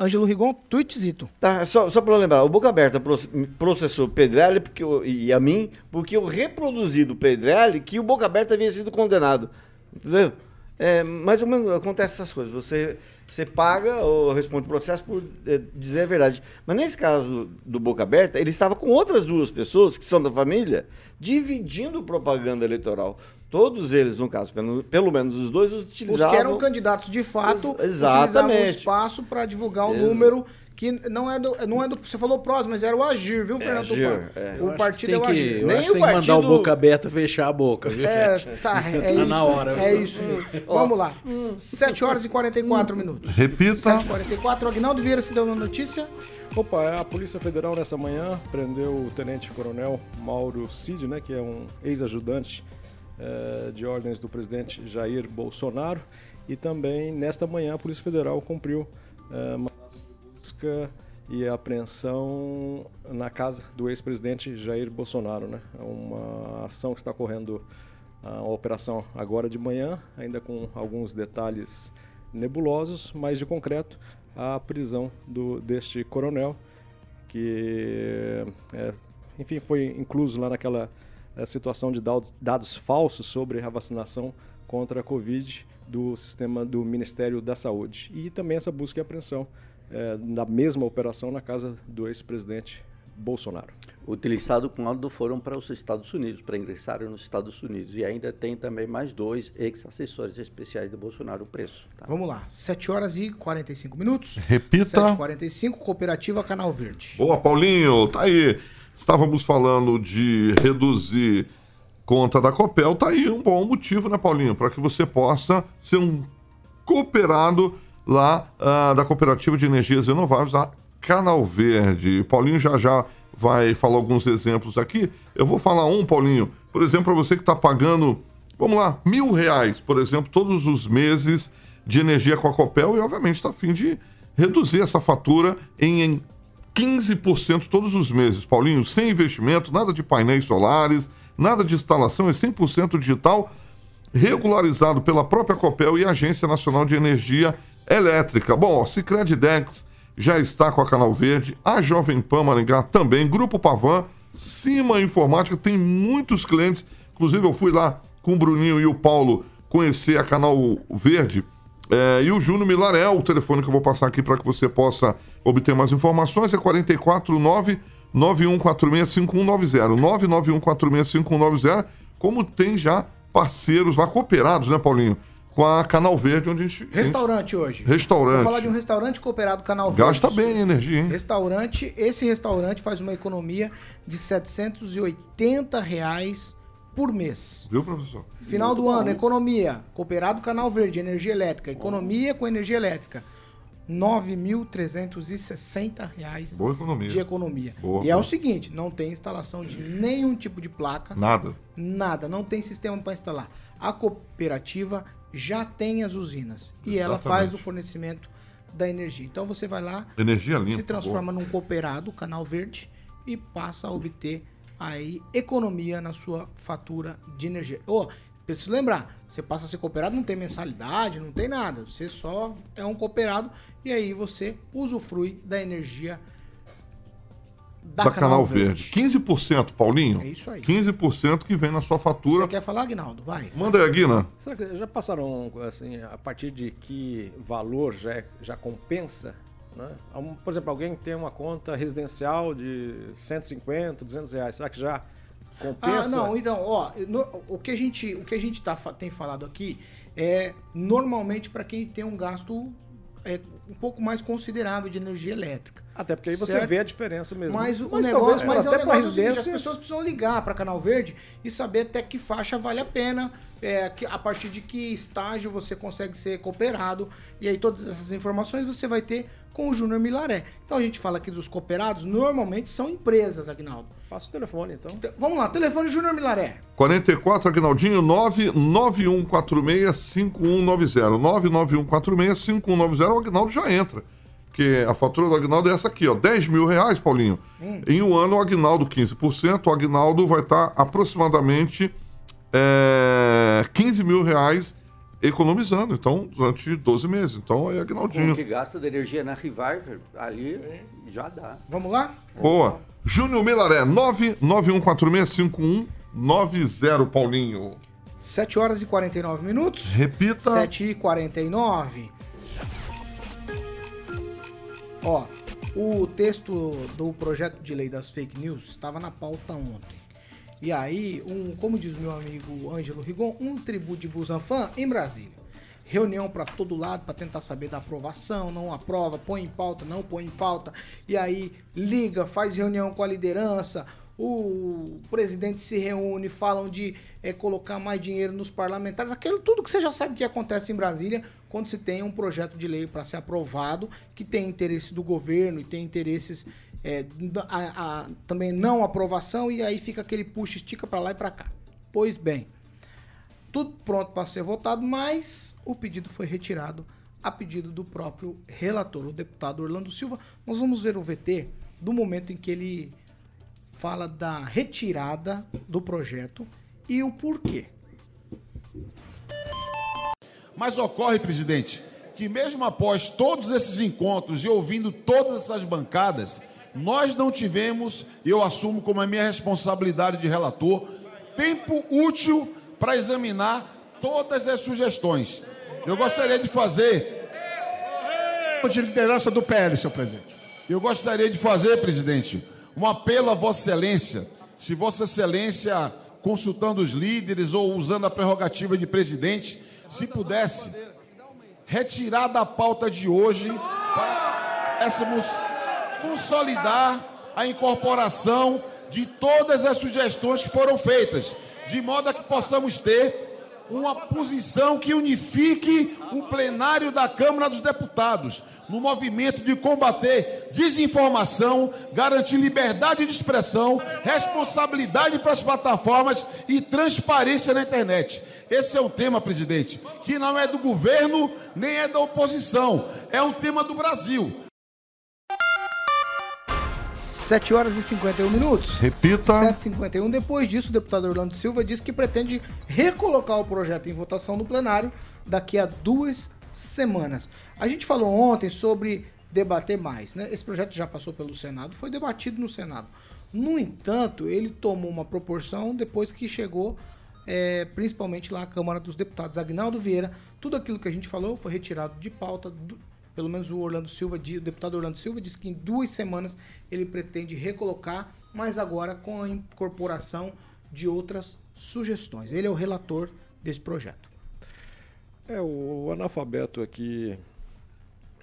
Ângelo Rigon, tweetzito. Tá, só, só para lembrar, o Boca Aberta processou Pedrelli porque eu, e a mim porque eu reproduzi do Pedrelli que o Boca Aberta havia sido condenado. Entendeu? É, mais ou menos acontece essas coisas. Você você paga ou responde o processo por é, dizer a verdade. Mas nesse caso do Boca Aberta, ele estava com outras duas pessoas, que são da família, dividindo propaganda eleitoral. Todos eles, no caso, pelo, pelo menos os dois, utilizavam... Os que eram candidatos de fato, Ex exatamente. utilizavam o espaço para divulgar o Ex número que não é do, não é do. Você falou próximo, mas era o Agir, viu, é, Fernando Agir, é. O partido é o Agir. Nem o tem partido... que mandar o boca aberta fechar a boca, viu? É, tá, é tá isso, na hora. É viu? isso mesmo. Vamos lá. 7 horas e 44 minutos. Repita. 7 e 44 Agnaldo Vieira se deu uma notícia. Opa, a Polícia Federal nessa manhã prendeu o Tenente Coronel Mauro Cid, né, que é um ex-ajudante eh, de ordens do presidente Jair Bolsonaro. E também, nesta manhã, a Polícia Federal cumpriu eh, busca e apreensão na casa do ex-presidente Jair Bolsonaro. Né? É uma ação que está correndo, a operação agora de manhã, ainda com alguns detalhes nebulosos, mas de concreto, a prisão do, deste coronel, que, é, enfim, foi incluso lá naquela é, situação de dados, falsos sobre a vacinação contra a Covid do sistema do Ministério da Saúde. E também essa busca e apreensão é, na mesma operação na casa do ex-presidente Bolsonaro. Utilizado com laudo foram para os Estados Unidos, para ingressarem nos Estados Unidos. E ainda tem também mais dois ex-assessores especiais de Bolsonaro preso. Tá? Vamos lá, 7 horas e 45 minutos. Repita. 7h45, Cooperativa Canal Verde. Boa, Paulinho, tá aí. Estávamos falando de reduzir conta da Copel, tá aí um bom motivo, né, Paulinho? Para que você possa ser um cooperado lá ah, da Cooperativa de Energias Renováveis, a Canal Verde. Paulinho já já vai falar alguns exemplos aqui. Eu vou falar um, Paulinho. Por exemplo, para você que está pagando, vamos lá, mil reais, por exemplo, todos os meses de energia com a Copel e, obviamente, está a fim de reduzir essa fatura em, em 15% todos os meses. Paulinho, sem investimento, nada de painéis solares, nada de instalação, é 100% digital, regularizado pela própria Copel e Agência Nacional de Energia Elétrica. Bom, ó, Cicred Dex já está com a Canal Verde, a Jovem Pan Maringá também, Grupo Pavan, Cima Informática, tem muitos clientes. Inclusive, eu fui lá com o Bruninho e o Paulo conhecer a Canal Verde. É, e o Júnior Milaré, o telefone que eu vou passar aqui para que você possa obter mais informações é 449 91465190 991465190 como tem já parceiros lá cooperados, né, Paulinho? Com a Canal Verde, onde a gente. Restaurante hoje. Restaurante. Vou falar de um restaurante cooperado Canal Verde. Gasta bem a energia, hein? Restaurante, esse restaurante faz uma economia de 780 reais por mês. Viu, professor? Final do ano, economia. Cooperado Canal Verde, energia elétrica. Economia com energia elétrica. 9.360 reais Boa economia. de economia. Boa, e é boa. o seguinte, não tem instalação de nenhum tipo de placa. Nada. Nada, não tem sistema para instalar. A cooperativa já tem as usinas e ela faz o fornecimento da energia. Então você vai lá, Energia limpa. se transforma num cooperado, canal verde, e passa a obter aí economia na sua fatura de energia. Ô, preciso lembrar, você passa a ser cooperado, não tem mensalidade, não tem nada. Você só é um cooperado e aí você usufrui da energia da, Da, Canal, Verde. 15%, Paulinho. É isso aí. 15% que vem na sua fatura. Você quer falar, Aguinaldo? Vai. Manda aí, Guina. Será que já passaram, assim, a partir de que valor já, é- já compensa? Né? Um, Por exemplo, alguém tem uma conta residencial de 150, 200 reais. Será que já compensa? Ah, não, então, ó, no- o que a gente, o que a gente tá, tem falado aqui é normalmente para quem tem um gasto é, um pouco mais considerável de energia elétrica. Até porque aí você Certo? vê a diferença mesmo. Mas o talvez, negócio, mas é pra negócio seguinte, as residência- pessoas precisam ligar para Canal Verde e saber até que faixa vale a pena, é, que, a partir de que estágio você consegue ser cooperado. E aí todas essas informações você vai ter com o Júnior Milaré. Então a gente fala aqui dos cooperados, normalmente são empresas, Agnaldo. Passa o telefone, então. Vamos lá, telefone Júnior Milaré. 44, Agnaldinho, 991465190. 991465190, o Agnaldo já entra. Porque a fatura do Agnaldo é essa aqui, ó. 10 mil reais, Paulinho. Hum. Em um ano, o Agnaldo 15%. O Agnaldo vai estar aproximadamente é, 15 mil reais economizando. Então, durante 12 meses. Então, é Com o Agnaldinho. que gasta de energia na Reviver, ali já dá. Vamos lá? Boa. Júnior Milaré, 991465190, Paulinho. 7 horas e 49 minutos. Repita. 7 e 49. Ó, o texto do projeto de lei das fake news estava na pauta ontem. E aí, um, como diz meu amigo Ângelo Rigon, um tributo de Busanfan em Brasília. Reunião para todo lado para tentar saber da aprovação, não aprova, põe em pauta, não põe em pauta. E aí liga, faz reunião com a liderança, o presidente se reúne, falam de eh, colocar mais dinheiro nos parlamentares, aquilo tudo que você já sabe que acontece em Brasília quando se tem um projeto de lei para ser aprovado, que tem interesse do governo e tem interesses da- a- a- também não aprovação, e aí fica aquele puxa, estica para lá e para cá. Pois bem, tudo pronto para ser votado, mas o pedido foi retirado a pedido do próprio relator, o deputado Orlando Silva. Nós vamos ver o VT do momento em que ele fala da retirada do projeto e o porquê. Mas ocorre, presidente, que mesmo após todos esses encontros e ouvindo todas essas bancadas, nós não tivemos, e eu assumo como a minha responsabilidade de relator, tempo útil para examinar todas as sugestões. Eu gostaria de fazer. De liderança do PL, senhor presidente. Eu gostaria de fazer, presidente, um apelo a Vossa Excelência. Se Vossa Excelência, consultando os líderes ou usando a prerrogativa de presidente, se pudesse retirar da pauta de hoje para consolidar a incorporação de todas as sugestões que foram feitas, de modo a que possamos ter uma posição que unifique o plenário da Câmara dos Deputados no movimento de combater desinformação, garantir liberdade de expressão, responsabilidade para as plataformas e transparência na internet. Esse é um tema, presidente, que não é do governo nem é da oposição, é um tema do Brasil. 7 horas e 51 minutos. Repita. 7h51. Depois disso, o deputado Orlando Silva disse que pretende recolocar o projeto em votação no plenário daqui a duas semanas. A gente falou ontem sobre debater mais, né? Esse projeto já passou pelo Senado, foi debatido no Senado. No entanto, ele tomou uma proporção depois que chegou, é, principalmente lá à Câmara dos Deputados. Agnaldo Vieira, tudo aquilo que a gente falou foi retirado de pauta. Do, pelo menos o Orlando Silva, o deputado Orlando Silva, disse que em duas semanas ele pretende recolocar, mas agora com a incorporação de outras sugestões. Ele é o relator desse projeto. É, o analfabeto aqui,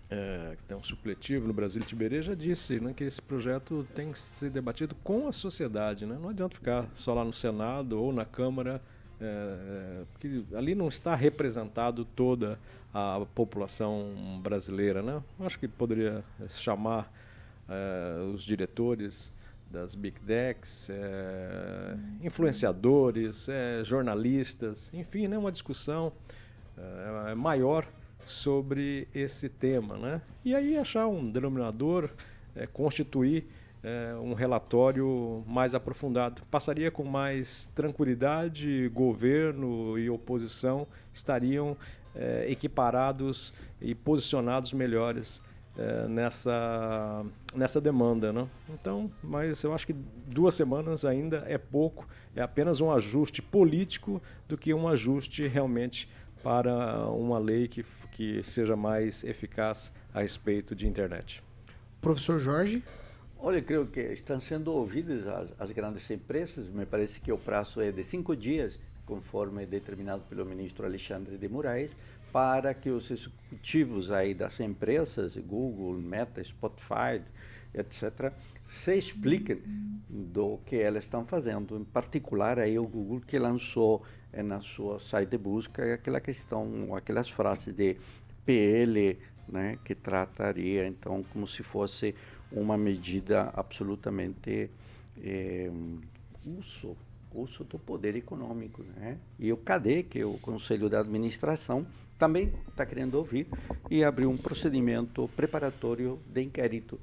é, que tem um supletivo no Brasil Tiberê, já disse né, que esse projeto tem que ser debatido com a sociedade. Né? Não adianta ficar só lá no Senado ou na Câmara, é, porque ali não está representado toda a população brasileira. Né? Acho que poderia chamar é, os diretores das Big Decks, é, influenciadores, é, jornalistas, enfim, né, uma discussão é, maior sobre esse tema. Né? E aí achar um denominador, constituir um relatório mais aprofundado. Passaria com mais tranquilidade, governo e oposição estariam é, equiparados e posicionados melhores é, nessa, nessa demanda. Né? Então, mas eu acho que duas semanas ainda é pouco, é apenas um ajuste político do que um ajuste realmente para uma lei que, que seja mais eficaz a respeito de internet. Professor Jorge? Olha, creio que estão sendo ouvidas as, as, grandes empresas. Me parece que o prazo é de cinco dias, conforme determinado pelo ministro Alexandre de Moraes, para que os executivos aí das empresas, Google, Meta, Spotify, etc., se expliquem do que elas estão fazendo. Em particular, aí o Google que lançou é na sua site de busca aquela questão, aquelas frases de PL, né, que trataria então como se fosse uma medida absolutamente é, uso, uso do poder econômico, né? E o CADE, que é o Conselho de Administração, também está querendo ouvir e abriu um procedimento preparatório de inquérito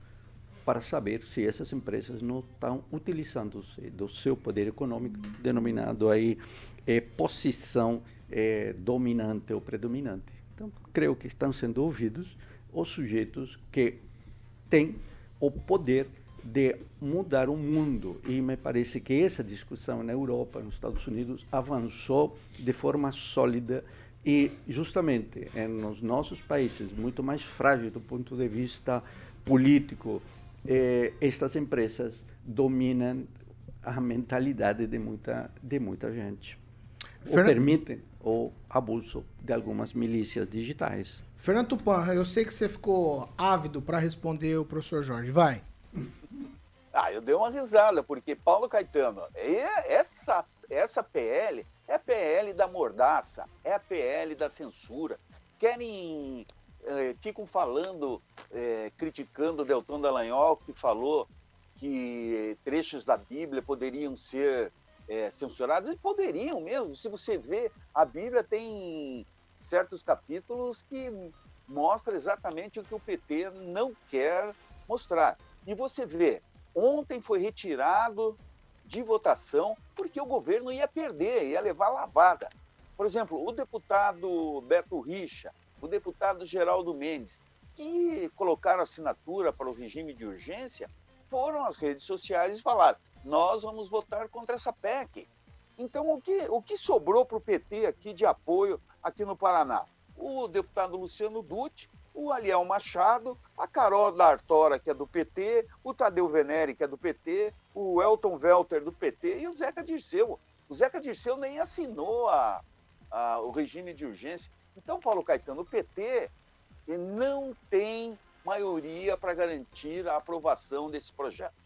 para saber se essas empresas não estão utilizando do seu poder econômico, denominado aí é, posição é, dominante ou predominante. Então, creio que estão sendo ouvidos os sujeitos que têm o poder de mudar o mundo. E me parece que essa discussão na Europa, nos Estados Unidos, avançou de forma sólida e, justamente, nos nossos países, muito mais frágeis do ponto de vista político, eh, estas empresas dominam a mentalidade de muita, de muita gente ou permitem o abuso de algumas milícias digitais. Fernando Tupan, eu sei que você ficou ávido para responder o professor Jorge. Vai. Ah, eu dei uma risada, porque Paulo Caetano, essa, essa PL é a PL da mordaça, é a PL da censura. Querem, eh, ficam falando, eh, criticando Delton Dallagnol, que falou que trechos da Bíblia poderiam ser é, censurados, e poderiam mesmo. Se você vê, a Bíblia tem certos capítulos que mostra exatamente o que o PT não quer mostrar. E você vê, ontem foi retirado de votação porque o governo ia perder, ia levar lavada. Por exemplo, o deputado Beto Richa, o deputado Geraldo Mendes, que colocaram assinatura para o regime de urgência, foram às redes sociais e falaram: nós vamos votar contra essa PEC. Então, o que, o que sobrou para o PT aqui de apoio aqui no Paraná? O deputado Luciano Dutti, o Aliel Machado, a Carol D'Artora, que é do PT, o Tadeu Venere, que é do PT, o Elton Welter, do PT, e o Zeca Dirceu. O Zeca Dirceu nem assinou a, a, o regime de urgência. Então, Paulo Caetano, o PT não tem maioria para garantir a aprovação desse projeto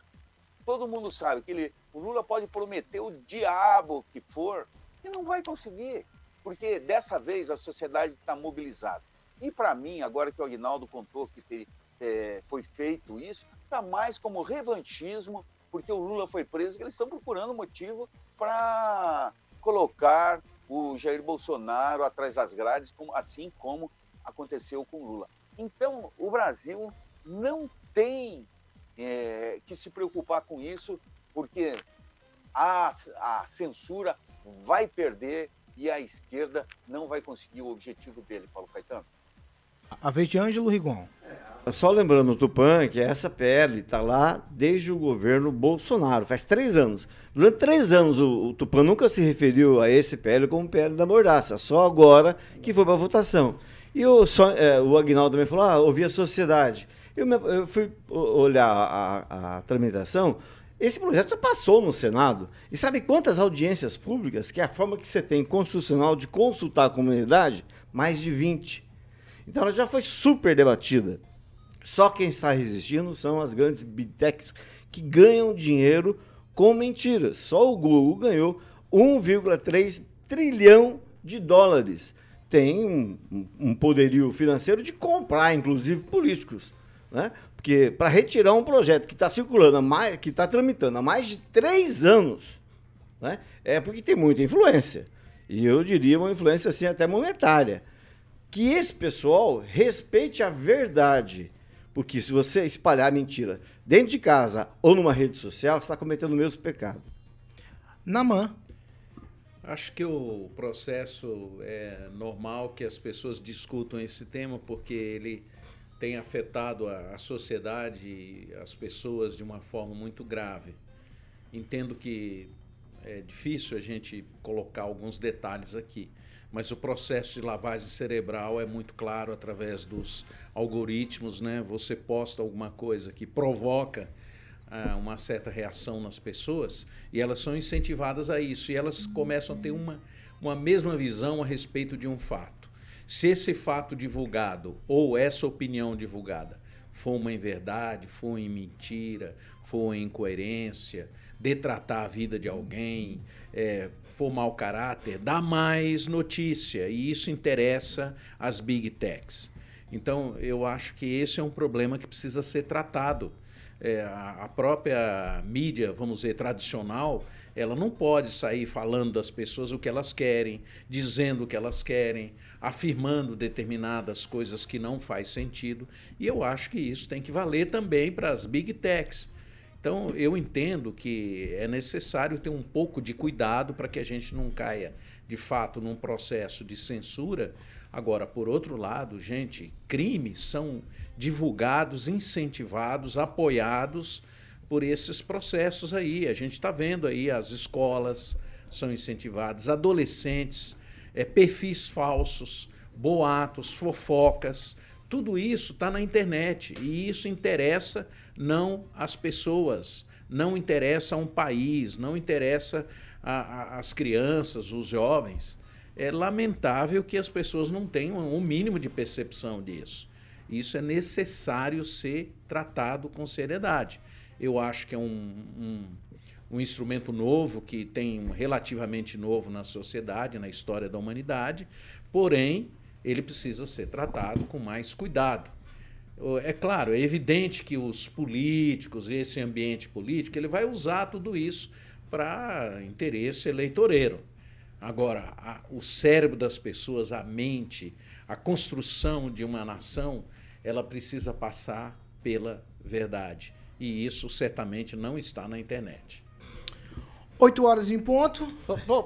todo mundo sabe que ele, o Lula pode prometer o diabo que for e não vai conseguir. porque dessa vez a sociedade está mobilizada. E para mim, agora que o Agnaldo contou que é, foi feito isso, está mais como revanchismo, porque o Lula foi preso, que eles estão procurando motivo para colocar o Jair Bolsonaro atrás das grades, assim como aconteceu com o Lula. Então, o Brasil não tem é, que se preocupar com isso, porque a, a censura vai perder e a esquerda não vai conseguir o objetivo dele, Paulo Caetano. A vez de Ângelo Rigon. Só lembrando o Tupan que essa PL está lá desde o governo Bolsonaro, faz três anos. Durante três anos o, o Tupan nunca se referiu a esse PL como PL da mordaça, só agora que foi para votação. E o, só, é, o Agnaldo também falou, ah, ouvi a sociedade. Eu, eu fui olhar a, a tramitação, esse projeto já passou no Senado. E sabe quantas audiências públicas, que é a forma que você tem constitucional de consultar a comunidade? Mais de 20. Então ela já foi super debatida. Só quem está resistindo são as grandes big techs que ganham dinheiro com mentiras. Só o Google ganhou 1,3 trilhão de dólares. Tem um, um- poderio financeiro de comprar, inclusive, políticos. Né? Porque para retirar um projeto que está circulando, mais, que está tramitando há mais de três anos, né? é porque tem muita influência. E eu diria uma influência assim até monetária que esse pessoal respeite a verdade. Porque se você espalhar mentira dentro de casa ou numa rede social, você está cometendo o mesmo pecado. Naman. Acho que o processo é normal que as pessoas discutam esse tema porque ele tem afetado a, a sociedade e as pessoas de uma forma muito grave. Entendo que é difícil a gente colocar alguns detalhes aqui, mas o processo de lavagem cerebral é muito claro através dos algoritmos, né? Você posta alguma coisa que provoca ah, uma certa reação nas pessoas e elas são incentivadas a isso e elas começam a ter uma, uma mesma visão a respeito de um fato. Se esse fato divulgado ou essa opinião divulgada for uma inverdade, for em mentira, for em incoerência, detratar a vida de alguém, é, for mau caráter, dá mais notícia e isso interessa as big techs. Então, eu acho que esse é um problema que precisa ser tratado. É, a, própria mídia, vamos dizer, tradicional, ela não pode sair falando das pessoas o que elas querem, dizendo o que elas querem, afirmando determinadas coisas que não faz sentido. E eu acho que isso tem que valer também para as big techs. Então, eu entendo que é necessário ter um pouco de cuidado para que a gente não caia, de fato, num processo de censura. Agora, por outro lado, gente, crimes são divulgados, incentivados, apoiados por esses processos aí. A gente está vendo aí as escolas são incentivadas, adolescentes, é, perfis falsos, boatos, fofocas, tudo isso está na internet e isso interessa não as pessoas, não interessa um país, não interessa a- a- as crianças, os jovens. É lamentável que as pessoas não tenham um mínimo de percepção disso. Isso é necessário ser tratado com seriedade. Eu acho que é um, um, um instrumento novo, que tem um relativamente novo na sociedade, na história da humanidade, porém, ele precisa ser tratado com mais cuidado. É claro, é evidente que os políticos, esse ambiente político, ele vai usar tudo isso para interesse eleitoreiro. Agora, a- o cérebro das pessoas, a mente, a construção de uma nação, ela precisa passar pela verdade. E isso certamente não está na internet. 8 horas em ponto.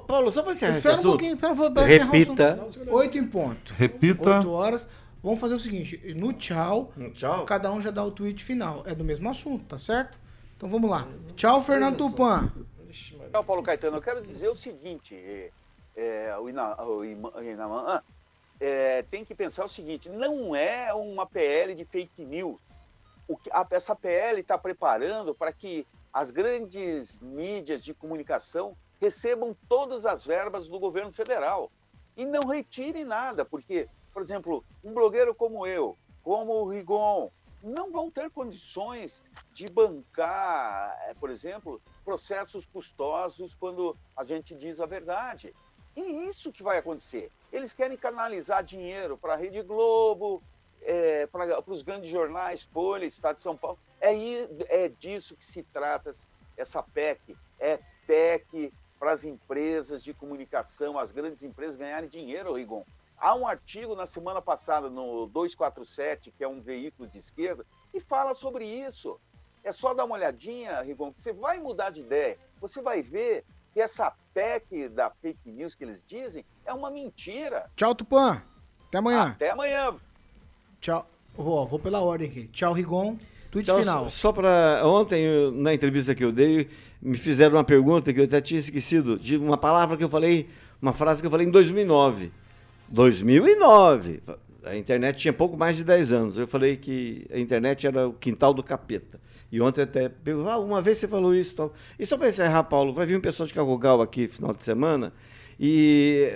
Paulo, só para encerrar Espera um pouquinho, espera, vou Repita. 8 em ponto. Repita. 8 horas. Vamos fazer o seguinte: no tchau, tchau, cada um já dá o tweet final. É do mesmo assunto, tá certo? Então vamos lá. Tchau, Fernando Tupan. Tchau, Paulo Caetano. Eu quero dizer o seguinte: é, é, o, Inaman, ah, é, tem que pensar o seguinte: não é uma PL de fake news. O que, a, essa PL está preparando para que as grandes mídias de comunicação recebam todas as verbas do governo federal e não retirem nada, porque, por exemplo, um blogueiro como eu, como o Rigon, não vão ter condições de bancar, eh, por exemplo, processos custosos quando a gente diz a verdade. E isso que vai acontecer. Eles querem canalizar dinheiro para a Rede Globo, é, para os grandes jornais, Folha, Estado de São Paulo. É, é disso que se trata essa PEC. É PEC para as empresas de comunicação, as grandes empresas ganharem dinheiro, Rigon. Há um artigo na semana passada no 247, que é um veículo de esquerda, que fala sobre isso. É só dar uma olhadinha, Rigon, que você vai mudar de ideia. Você vai ver que essa PEC da fake news que eles dizem é uma mentira. Tchau, Tupã. Até amanhã. Até amanhã. Tchau. Vou, vou pela ordem aqui. Tchau, Rigon. Tweet Tchau, final. Só, só para ontem eu- na entrevista que eu dei me fizeram uma pergunta que eu até tinha esquecido de uma palavra que eu falei, uma frase que eu falei em 2009. 2009. A internet tinha pouco mais de 10 anos. Eu falei que a internet era o quintal do capeta. E ontem até ah, uma vez você falou isso tal. E só para encerrar, Paulo, vai vir um pessoal de Cagogal aqui final de semana e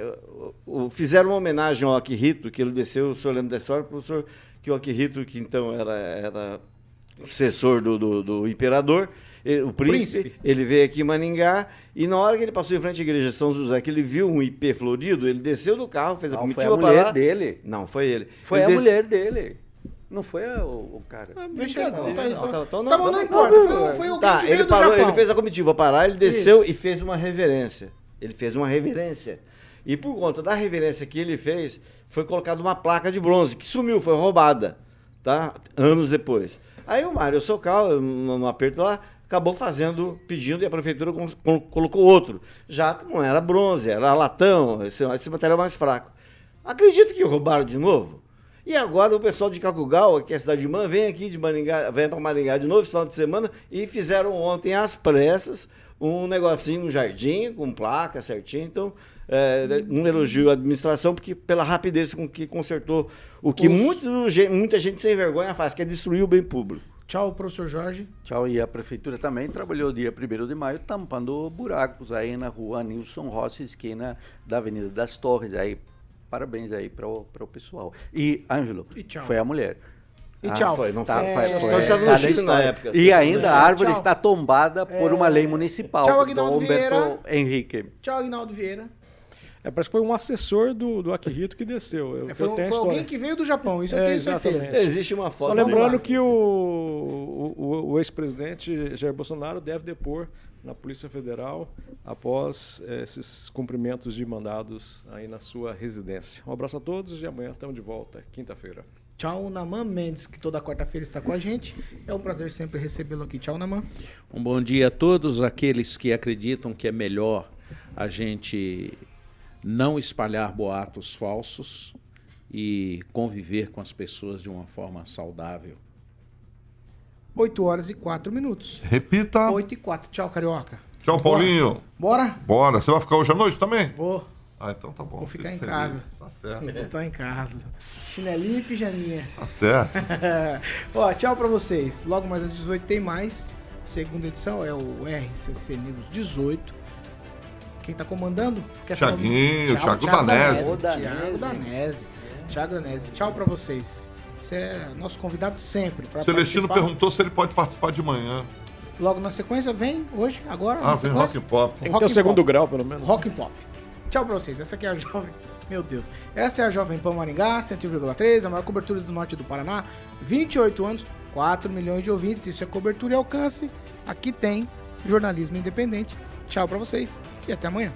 fizeram uma homenagem ao Akihito, que ele desceu, o senhor lembra da história, professor, que o Akihito, que então era, era sucessor do, do, do imperador, o príncipe, Príncipe. ele veio aqui em Maningá e na hora que ele passou em frente à igreja de São José, que ele viu um IP florido, ele desceu do carro, fez a Não, foi comitiva a para mulher lá. dele. Não, foi ele. Foi Ele a des- mulher dele. Não foi a- o, o cara. Deixa ele contar a história. Tá, então Tá bom, não importa. Foi, o- foi alguém Tá, que veio ele do parou, Japão. ele fez a comitiva parar, ele desceu Isso. e fez uma reverência. Ele fez uma reverência. E por conta da reverência que ele fez, foi colocada uma placa de bronze que sumiu, foi roubada, tá? Anos depois. Aí o Mário Socal, no, no aperto lá, acabou fazendo, pedindo e a prefeitura colocou outro. Já não era bronze, era latão, esse, esse material mais fraco. Acredito que roubaram de novo. E agora o pessoal de Cacugal, que é a cidade de irmã, vem aqui de Maringá, vem para Maringá de novo, esse final de semana, e fizeram ontem às pressas um negocinho, um jardim com placa certinho. Então, é, um elogio à administração, porque pela rapidez com que consertou o que Os- muito muita gente sem vergonha faz, que é destruir o bem público. Tchau, professor Jorge. Tchau, e a prefeitura também trabalhou dia 1 de maio tampando buracos aí na rua Nilson Rossi, esquina da Avenida das Torres. Aí, parabéns aí para o pessoal. E, Ângelo, E tchau. foi a mulher. E tchau. foi, não Tá, foi. foi- É, foi- só estava no tá na Chile na época, E só ainda a árvore Tchau. está tombada por uma lei municipal. Tchau, do Aguinaldo Vieira. Henrique. Tchau, Aguinaldo Vieira. É, parece que foi um assessor do, do Akihito que desceu. Eu, É, foi eu foi alguém que veio do Japão, isso eu É, tenho exatamente. certeza. Existe uma foto. Só lembrando que o, o, o- o ex-presidente Jair Bolsonaro deve depor na Polícia Federal após eh, esses cumprimentos de mandados aí na sua residência. Um abraço a todos e amanhã estamos de volta, quinta-feira. Tchau, Naman Mendes, que toda quarta-feira está com a gente. É um prazer sempre recebê-lo aqui. Tchau, Naman. Um bom dia a todos aqueles que acreditam que é melhor a gente não espalhar boatos falsos e conviver com as pessoas de uma forma saudável. 8 horas e 4 minutos. Repita. 8 e 4. Tchau, Carioca. Tchau, Paulinho. Bora? Bora. Você vai ficar hoje à noite também? Vou. Ah, então tá bom. Vou ficar Fico em feliz. casa. Tá certo. Eu tô em casa. Chinelinho e pijaminha. Tá certo. Ó, tchau pra vocês. Logo mais às 18 tem mais. Segunda edição é o RCC News 18. Quem tá comandando? Thiaguinho, Tchau, Thiago Danese. Thiago Danese. Thiago Danese. Tchau pra vocês. Você é nosso convidado sempre. Celestino participar. perguntou se ele pode participar de manhã. Logo na sequência, vem hoje, agora. Ah, vem sequência. rock and pop. Tem que Rock ter o segundo pop. grau, pelo menos. Rock and Pop. Tchau pra vocês. Essa aqui é a Jovem. Meu Deus. Essa é a Jovem Pan Maringá, 101,3, a maior cobertura do norte do Paraná. 28 anos, 4 milhões de ouvintes. Isso é cobertura e alcance. Aqui tem jornalismo independente. Tchau pra vocês e até amanhã.